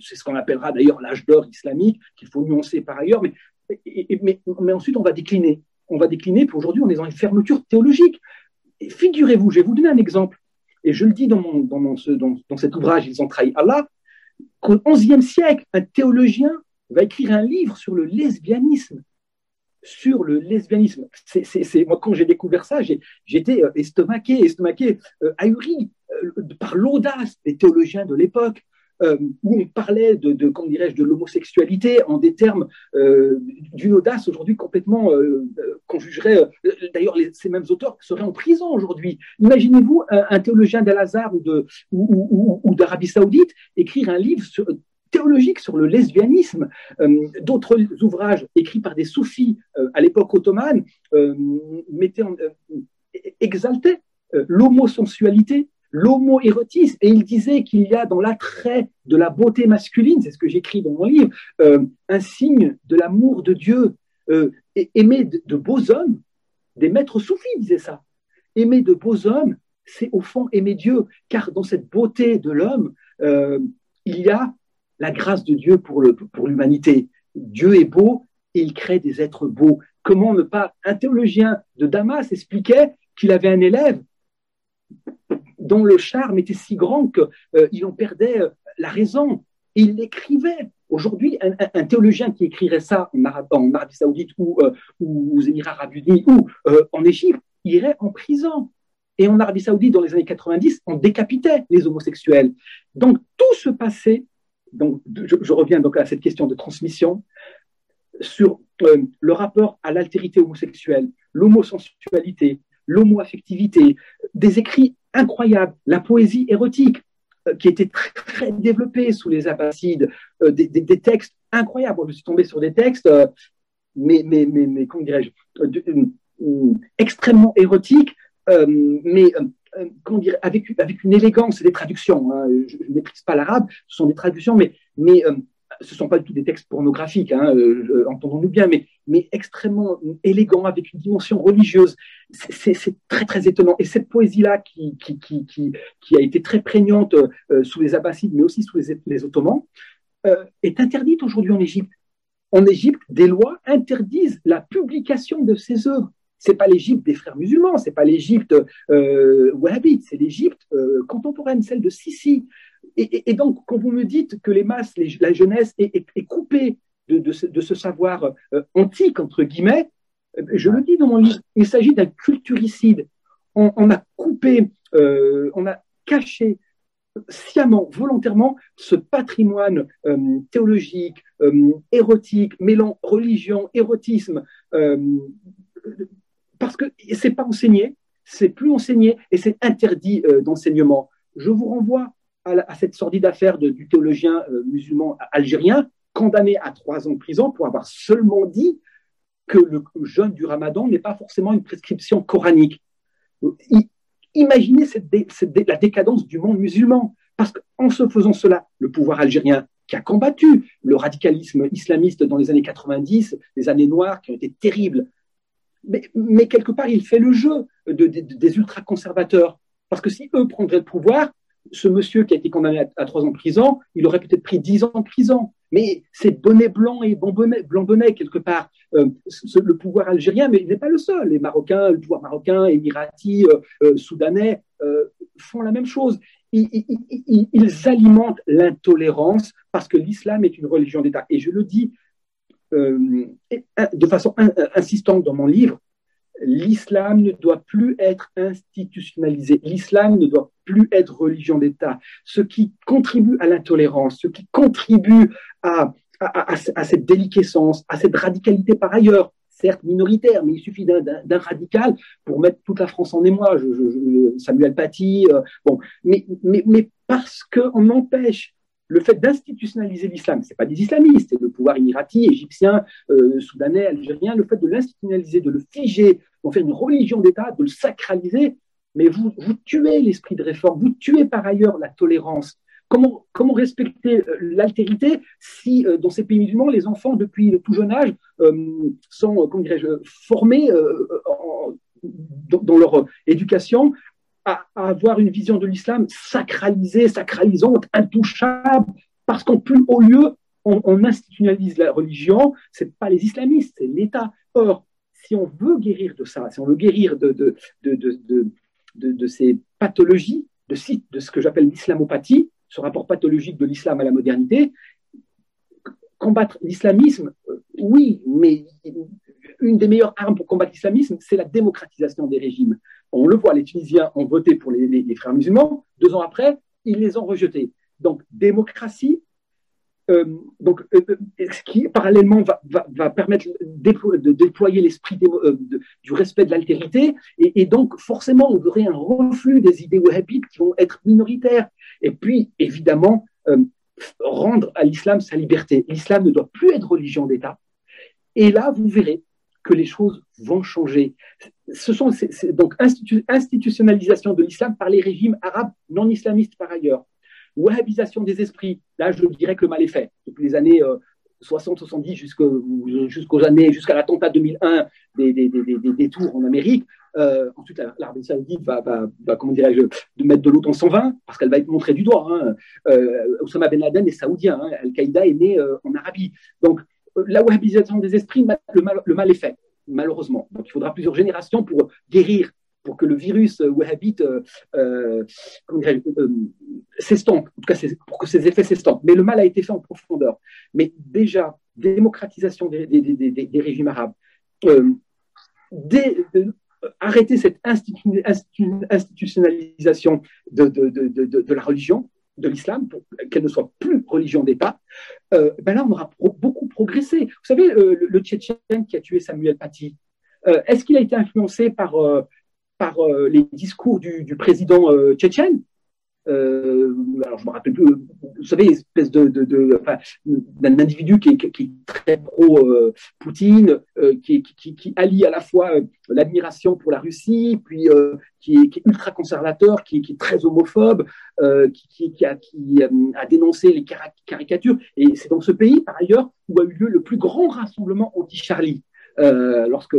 [SPEAKER 1] c'est ce qu'on appellera d'ailleurs l'âge d'or islamique, qu'il faut nuancer par ailleurs, mais ensuite on va décliner on va décliner, puis aujourd'hui, on est dans une fermeture théologique. Figurez-vous, je vais vous donner un exemple, et je le dis dans, mon, dans, dans, cet ouvrage, Ils ont trahi Allah, qu'au XIe siècle, un théologien va écrire un livre sur le lesbianisme. Sur le lesbianisme. C'est, moi, quand j'ai découvert ça, j'étais euh, estomaqué, estomaqué, euh, ahuri euh, par l'audace des théologiens de l'époque euh, où on parlait de, comment dirais-je, de l'homosexualité en des termes euh, d'une audace aujourd'hui complètement euh, qu'on jugerait. D'ailleurs, ces mêmes auteurs seraient en prison aujourd'hui. Imaginez-vous un, théologien d'Al-Azhar ou, d'Arabie Saoudite écrire un livre théologique sur le lesbianisme. D'autres ouvrages écrits par des soufis à l'époque ottomane mettaient en, exaltaient l'homosensualité l'homo-érotisme. Et il disait qu'il y a dans l'attrait de la beauté masculine, c'est ce que j'écris dans mon livre, euh, un signe de l'amour de Dieu. Euh, aimer de, beaux hommes, des maîtres soufis disaient ça. Aimer de beaux hommes, c'est au fond aimer Dieu, car dans cette beauté de l'homme, euh, il y a la grâce de Dieu pour l'humanité. Dieu est beau et il crée des êtres beaux. Comment ne pas Un théologien de Damas expliquait qu'il avait un élève dont le charme était si grand qu'il euh, en perdait euh, la raison. il l'écrivait. Aujourd'hui, un, théologien qui écrirait ça en, Arabie Saoudite ou, euh, ou, aux Émirats Arabes Unis ou en Égypte, irait en prison. Et en Arabie Saoudite, dans les années 90, on décapitait les homosexuels. Donc tout se passait. Donc, je, je reviens donc à cette question de transmission sur le rapport à l'altérité homosexuelle, l'homosensualité, l'homoaffectivité, des écrits incroyables, la poésie érotique euh, qui était très, développée sous les Abbassides, euh, des, textes incroyables. je suis tombé sur des textes, euh, mais, mais, mais, mais comment dirais-je, extrêmement érotiques, mais comment dire, avec, avec une élégance, des traductions. Hein. je ne maîtrise pas l'arabe, ce sont des traductions, mais, mais ce ne sont pas du tout des textes pornographiques, hein, euh, entendons-nous bien, mais, mais extrêmement élégants, avec une dimension religieuse. C'est très, très étonnant. Et cette poésie-là, qui, a été très prégnante euh, sous les Abbassides, mais aussi sous les, Ottomans, euh, est interdite aujourd'hui en Égypte. En Égypte, des lois interdisent la publication de ces œuvres. C'est pas l'Égypte des frères musulmans, c'est pas l'Égypte euh, wahhabite, c'est l'Égypte contemporaine, celle de Sissi, et, donc, quand vous me dites que les masses, la jeunesse est, coupée de, ce, savoir euh, antique, entre guillemets, euh, je le dis dans mon livre, il s'agit d'un culturicide. On, a coupé, euh, on a caché sciemment, volontairement, ce patrimoine théologique, érotique, mêlant religion, érotisme, parce que c'est pas enseigné, c'est plus enseigné et c'est interdit d'enseignement. Je vous renvoie à, cette sordide affaire du théologien euh, musulman algérien, condamné à trois ans de prison pour avoir seulement dit que le jeûne du ramadan n'est pas forcément une prescription coranique. Imaginez la décadence du monde musulman, parce qu'en se faisant cela, le pouvoir algérien qui a combattu le radicalisme islamiste dans les années 90, les années noires qui ont été terribles, mais, quelque part, il fait le jeu des ultra-conservateurs. Parce que si eux prendraient le pouvoir, ce monsieur qui a été condamné à, trois ans de prison, il aurait peut-être pris dix ans de prison. Mais c'est bonnet blanc et blanc bonnet quelque part. Euh, le pouvoir algérien, mais il n'est pas le seul. Les Marocains, le pouvoir marocain, émirati, euh, euh, soudanais font la même chose. Ils, alimentent l'intolérance parce que l'islam est une religion d'État. Et je le dis de façon insistante dans mon livre, l'islam ne doit plus être institutionnalisé, l'islam ne doit plus être religion d'État. Ce qui contribue à l'intolérance, ce qui contribue à, cette déliquescence, à cette radicalité par ailleurs, certes minoritaire, mais il suffit d'un radical pour mettre toute la France en émoi. Samuel Paty, euh, bon, mais, mais, mais parce qu'on empêche le fait d'institutionnaliser l'islam, ce n'est pas des islamistes, c'est le pouvoir émirati, égyptien, euh, soudanais, algérien, le fait de l'institutionnaliser, de le figer, d'en faire une religion d'État, de le sacraliser, mais vous, vous tuez l'esprit de réforme, vous tuez par ailleurs la tolérance. Comment, respecter euh, l'altérité si euh, dans ces pays musulmans, les enfants, depuis le tout jeune âge, sont formés dans leur éducation à, avoir une vision de l'islam sacralisée, sacralisante, intouchable, parce qu'en plus haut lieu, on, institutionnalise la religion, c'est pas les islamistes, c'est l'État. Or, si on veut guérir de ça, si on veut guérir de, de, de, de ces pathologies, de, de ce que j'appelle l'islamopathie, ce rapport pathologique de l'islam à la modernité, combattre l'islamisme, euh, oui, mais une des meilleures armes pour combattre l'islamisme, c'est la démocratisation des régimes. On le voit, les Tunisiens ont voté pour les, frères musulmans. Deux ans après, ils les ont rejetés. Donc, démocratie, euh, donc, euh, euh, ce qui parallèlement va, permettre de déployer l'esprit du respect de l'altérité, et, donc forcément on aurait un reflux des idées wahhabites qui vont être minoritaires. Et puis, évidemment, rendre à l'islam sa liberté. L'islam ne doit plus être religion d'État. Et là, vous verrez que les choses vont changer. Ce sont donc institutionnalisation de l'islam par les régimes arabes non islamistes par ailleurs. Wahhabisation des esprits, là je dirais que le mal est fait. Depuis les années 60-70 jusqu'aux années, jusqu'à l'attentat 2001 des, des, tours en Amérique, euh, ensuite, l'Arabie Saoudite va, comment dirais-je, mettre de l'eau dans son vin parce qu'elle va être montrée du doigt. Hein. Euh, Osama Ben Laden est saoudien, hein. Al-Qaïda est né euh, en Arabie. Donc, euh, la wahhabisation des esprits, le mal est fait, malheureusement. Donc, il faudra plusieurs générations pour guérir, pour que le virus wahhabite euh, s'estompe, en tout cas pour que ses effets s'estompent. Mais le mal a été fait en profondeur. Mais déjà, démocratisation des, régimes arabes, euh, arrêter cette institutionnalisation de la religion, de l'islam, qu'elle ne soit plus religion d'État, euh, ben là, on aura beaucoup progressé. Vous savez, euh, le, Tchétchène qui a tué Samuel Paty, euh, est-ce qu'il a été influencé par, par les discours du, du président tchétchène? Euh, alors je me rappelle plus, vous savez, espèce de, de, de enfin, d'un individu qui est, qui est, très pro euh, Poutine, euh, qui, qui, qui, allie à la fois euh, l'admiration pour la Russie, puis euh, qui est, qui, est, ultra conservateur, qui, est très homophobe, qui, qui, a, qui a dénoncé les caricatures. Et c'est dans ce pays, par ailleurs, où a eu lieu le plus grand rassemblement anti-Charlie. Euh, lorsque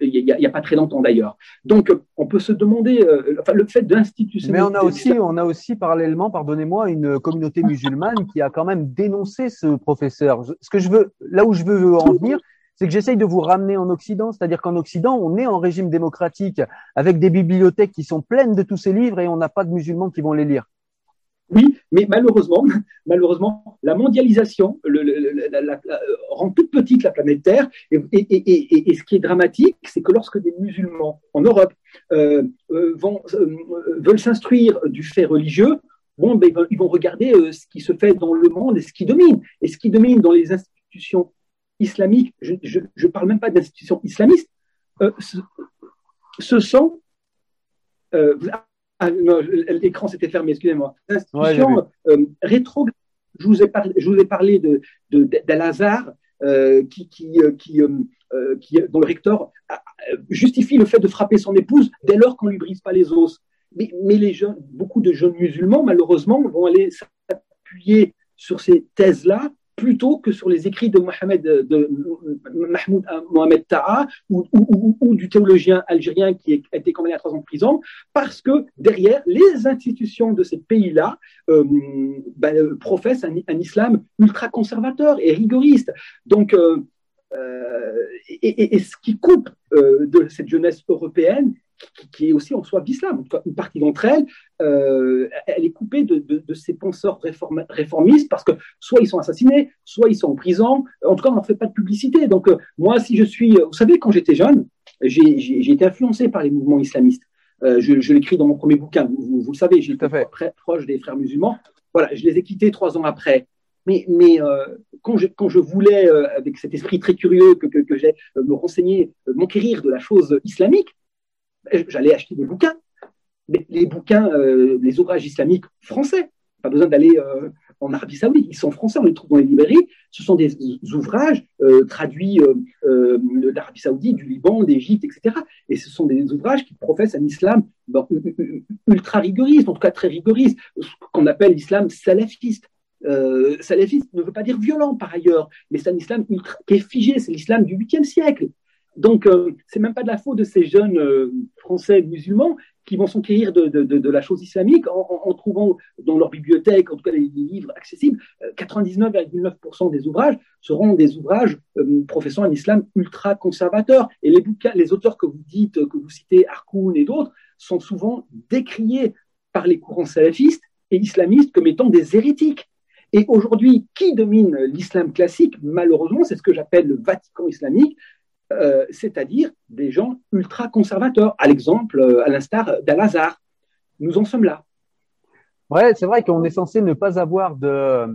[SPEAKER 1] il n'y a, pas très longtemps d'ailleurs. Donc, on peut se demander, euh, enfin, le fait d'institutionnaliser.
[SPEAKER 2] Mais on a aussi, on a aussi parallèlement, pardonnez-moi, une communauté musulmane qui a quand même dénoncé ce professeur. Ce que je veux, là où je veux en venir, c'est que j'essaye de vous ramener en Occident, c'est-à-dire qu'en Occident, on est en régime démocratique avec des bibliothèques qui sont pleines de tous ces livres et on n'a pas de musulmans qui vont les lire.
[SPEAKER 1] Oui, mais malheureusement, malheureusement, la mondialisation la, rend toute petite la planète Terre. Et, ce qui est dramatique, c'est que lorsque des musulmans en Europe euh, euh, vont, euh, veulent s'instruire du fait religieux, bon, ben, ils vont regarder ce qui se fait dans le monde et ce qui domine. Et ce qui domine dans les institutions islamiques, je ne parle même pas d'institutions islamistes, ce, ce, sont ah, l'écran s'était fermé, excusez-moi. Institution euh, rétro. Je vous ai parlé, je vous ai parlé de, d'Al-Azhar, euh, qui, qui, euh, qui, qui, dont le recteur justifie le fait de frapper son épouse dès lors qu'on ne lui brise pas les os. Mais, mais les jeunes, beaucoup de jeunes musulmans, malheureusement, vont aller s'appuyer sur ces thèses-là plutôt que sur les écrits de Mohamed, de Mahmoud Mohamed Taha ou, du théologien algérien qui a été condamné à trois ans de prison, parce que derrière, les institutions de ces pays-là euh, ben, professent un, islam ultra-conservateur et rigoriste. Donc, euh, euh, et, ce qui coupe de cette jeunesse européenne, qui, est aussi en soi d'islam. En tout cas, une partie d'entre elles, euh, elle est coupée de, de, ces penseurs réformistes parce que soit ils sont assassinés, soit ils sont en prison. En tout cas, on n'en fait pas de publicité. Donc, euh, moi, si je suis. Vous savez, quand j'étais jeune, j'ai été influencé par les mouvements islamistes. Euh, je, je l'écris dans mon premier bouquin. Vous, vous, le savez, j'étais très proche des frères musulmans. Voilà, je les ai quittés trois ans après. Mais, mais euh, quand, je, quand je voulais, euh, avec cet esprit très curieux que, que, que j'ai, me renseigner, m'enquérir de la chose islamique, j'allais acheter des bouquins, les bouquins, euh, les ouvrages islamiques français. Pas besoin d'aller euh, en Arabie Saoudite, ils sont français, on les trouve dans les librairies. Ce sont des ouvrages euh, traduits d'Arabie Saoudite, du Liban, d'Égypte, etc. Et ce sont des ouvrages qui professent un islam ultra rigoriste, en tout cas très rigoriste, ce qu'on appelle l'islam salafiste. salafiste ne veut pas dire violent par ailleurs, mais c'est un islam ultra, qui est figé, c'est l'islam du 8e siècle. Donc, euh, c'est même pas de la faute de ces jeunes euh, Français musulmans qui vont s'enquérir de, la chose islamique en, trouvant dans leur bibliothèque, en tout cas les, livres accessibles, 99,9% euh, des ouvrages seront des ouvrages professant un islam ultra conservateur. Et les les auteurs que vous dites, que vous citez, Harkoun et d'autres, sont souvent décriés par les courants salafistes et islamistes comme étant des hérétiques. Et aujourd'hui, qui domine l'islam classique? Malheureusement, c'est ce que j'appelle le Vatican islamique, euh, c'est-à-dire des gens ultra conservateurs, à l'exemple, euh, à l'instar d'Al-Azhar. Nous en sommes là.
[SPEAKER 2] Ouais, c'est vrai qu'on est censé ne pas avoir de,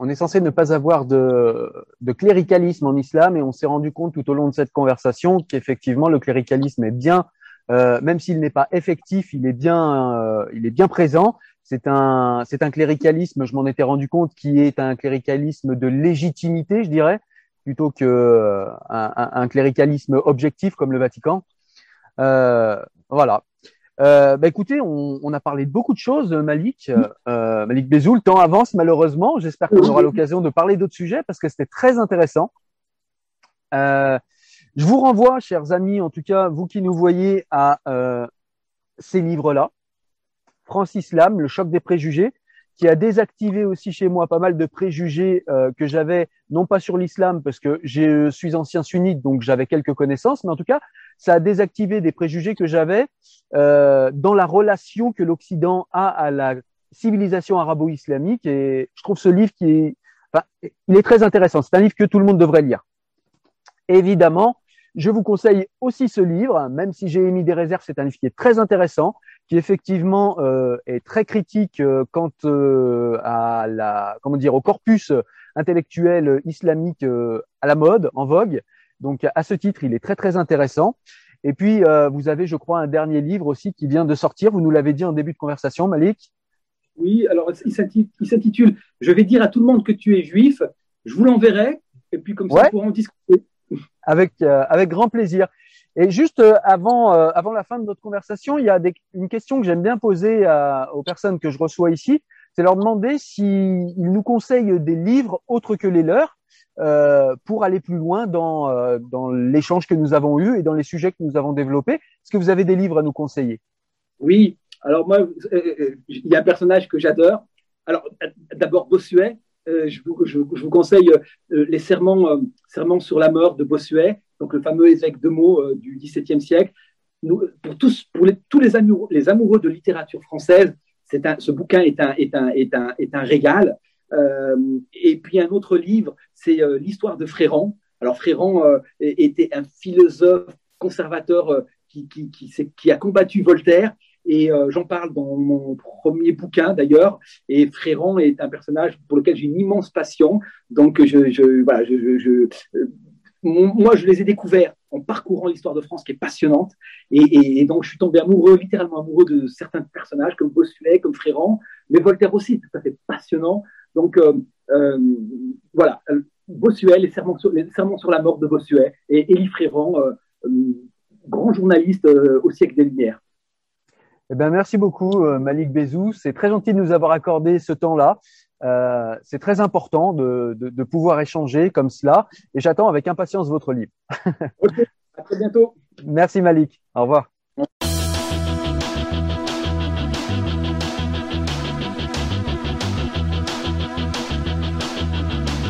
[SPEAKER 2] on est censé ne pas avoir de cléricalisme en islam et on s'est rendu compte tout au long de cette conversation qu'effectivement le cléricalisme est bien, euh, même s'il n'est pas effectif, il est bien, il est bien présent. C'est un, c'est un cléricalisme, je m'en étais rendu compte, qui est un cléricalisme de légitimité, je dirais, plutôt que un, cléricalisme objectif comme le Vatican. voilà. bah écoutez, on, a parlé de beaucoup de choses, Malik. Malik Bézou, le temps avance malheureusement. J'espère qu'on aura l'occasion de parler d'autres sujets parce que c'était très intéressant. je vous renvoie, chers amis, en tout cas vous qui nous voyez, à ces livres-là. Francis Lam, Le choc des préjugés, qui a désactivé aussi chez moi pas mal de préjugés euh, que j'avais, non pas sur l'islam, parce que je suis ancien sunnite, donc j'avais quelques connaissances, mais en tout cas, ça a désactivé des préjugés que j'avais euh, dans la relation que l'Occident a à la civilisation arabo-islamique. Et je trouve ce livre qui est, enfin, il est très intéressant. C'est un livre que tout le monde devrait lire. Évidemment, je vous conseille aussi ce livre, même si j'ai émis des réserves, c'est un livre qui est très intéressant, qui effectivement euh, est très critique euh, quant euh, à la, comment dire, au corpus intellectuel islamique à la mode, en vogue. Donc à ce titre, il est très très intéressant. Et puis vous avez, je crois, un dernier livre aussi qui vient de sortir. Vous nous l'avez dit en début de conversation, Malik.
[SPEAKER 1] Oui, alors il s'intitule Je vais dire à tout le monde que tu es juif. Je vous l'enverrai et puis comme ça, on pourra en discuter.
[SPEAKER 2] Avec, euh, avec grand plaisir. Et juste euh, avant, euh, avant la fin de notre conversation, il y a des, une question que j'aime bien poser aux personnes que je reçois ici. C'est leur demander s'ils nous conseillent des livres autres que les leurs pour aller plus loin dans, dans l'échange que nous avons eu et dans les sujets que nous avons développés. Est-ce que vous avez des livres à nous conseiller?
[SPEAKER 1] Oui. Alors moi, il y a un personnage que j'adore. Alors d'abord Bossuet, euh, je vous, je, vous, conseille euh, les serments, euh, serments sur la mort de Bossuet, donc le fameux évêque de Meaux du XVIIe siècle. Pour tous, les, amoureux, de littérature française, ce bouquin est un, régal. et puis un autre livre, c'est l'histoire de Fréron. Alors Fréron était un philosophe conservateur qui, a combattu Voltaire et euh, j'en parle dans mon premier bouquin d'ailleurs. Et Fréron est un personnage pour lequel j'ai une immense passion. Donc, je, je voilà, je, je, euh, moi, je les ai découverts en parcourant l'histoire de France qui est passionnante. Et, et, donc, je suis tombé amoureux, littéralement amoureux de certains personnages comme Bossuet, comme Fréron, mais Voltaire aussi, tout à fait passionnant. Donc, euh, euh voilà, Bossuet, les sermons, sur, les sermons sur la mort de Bossuet et Élie Fréron, grand journaliste au siècle des Lumières.
[SPEAKER 2] Eh ben, merci beaucoup, euh, Malik Bezou. C'est très gentil de nous avoir accordé ce temps-là. Euh, c'est très important de, de, de, pouvoir échanger comme cela. Et j'attends avec impatience votre livre.
[SPEAKER 1] ok, à très bientôt.
[SPEAKER 2] Merci, Malik. Au revoir.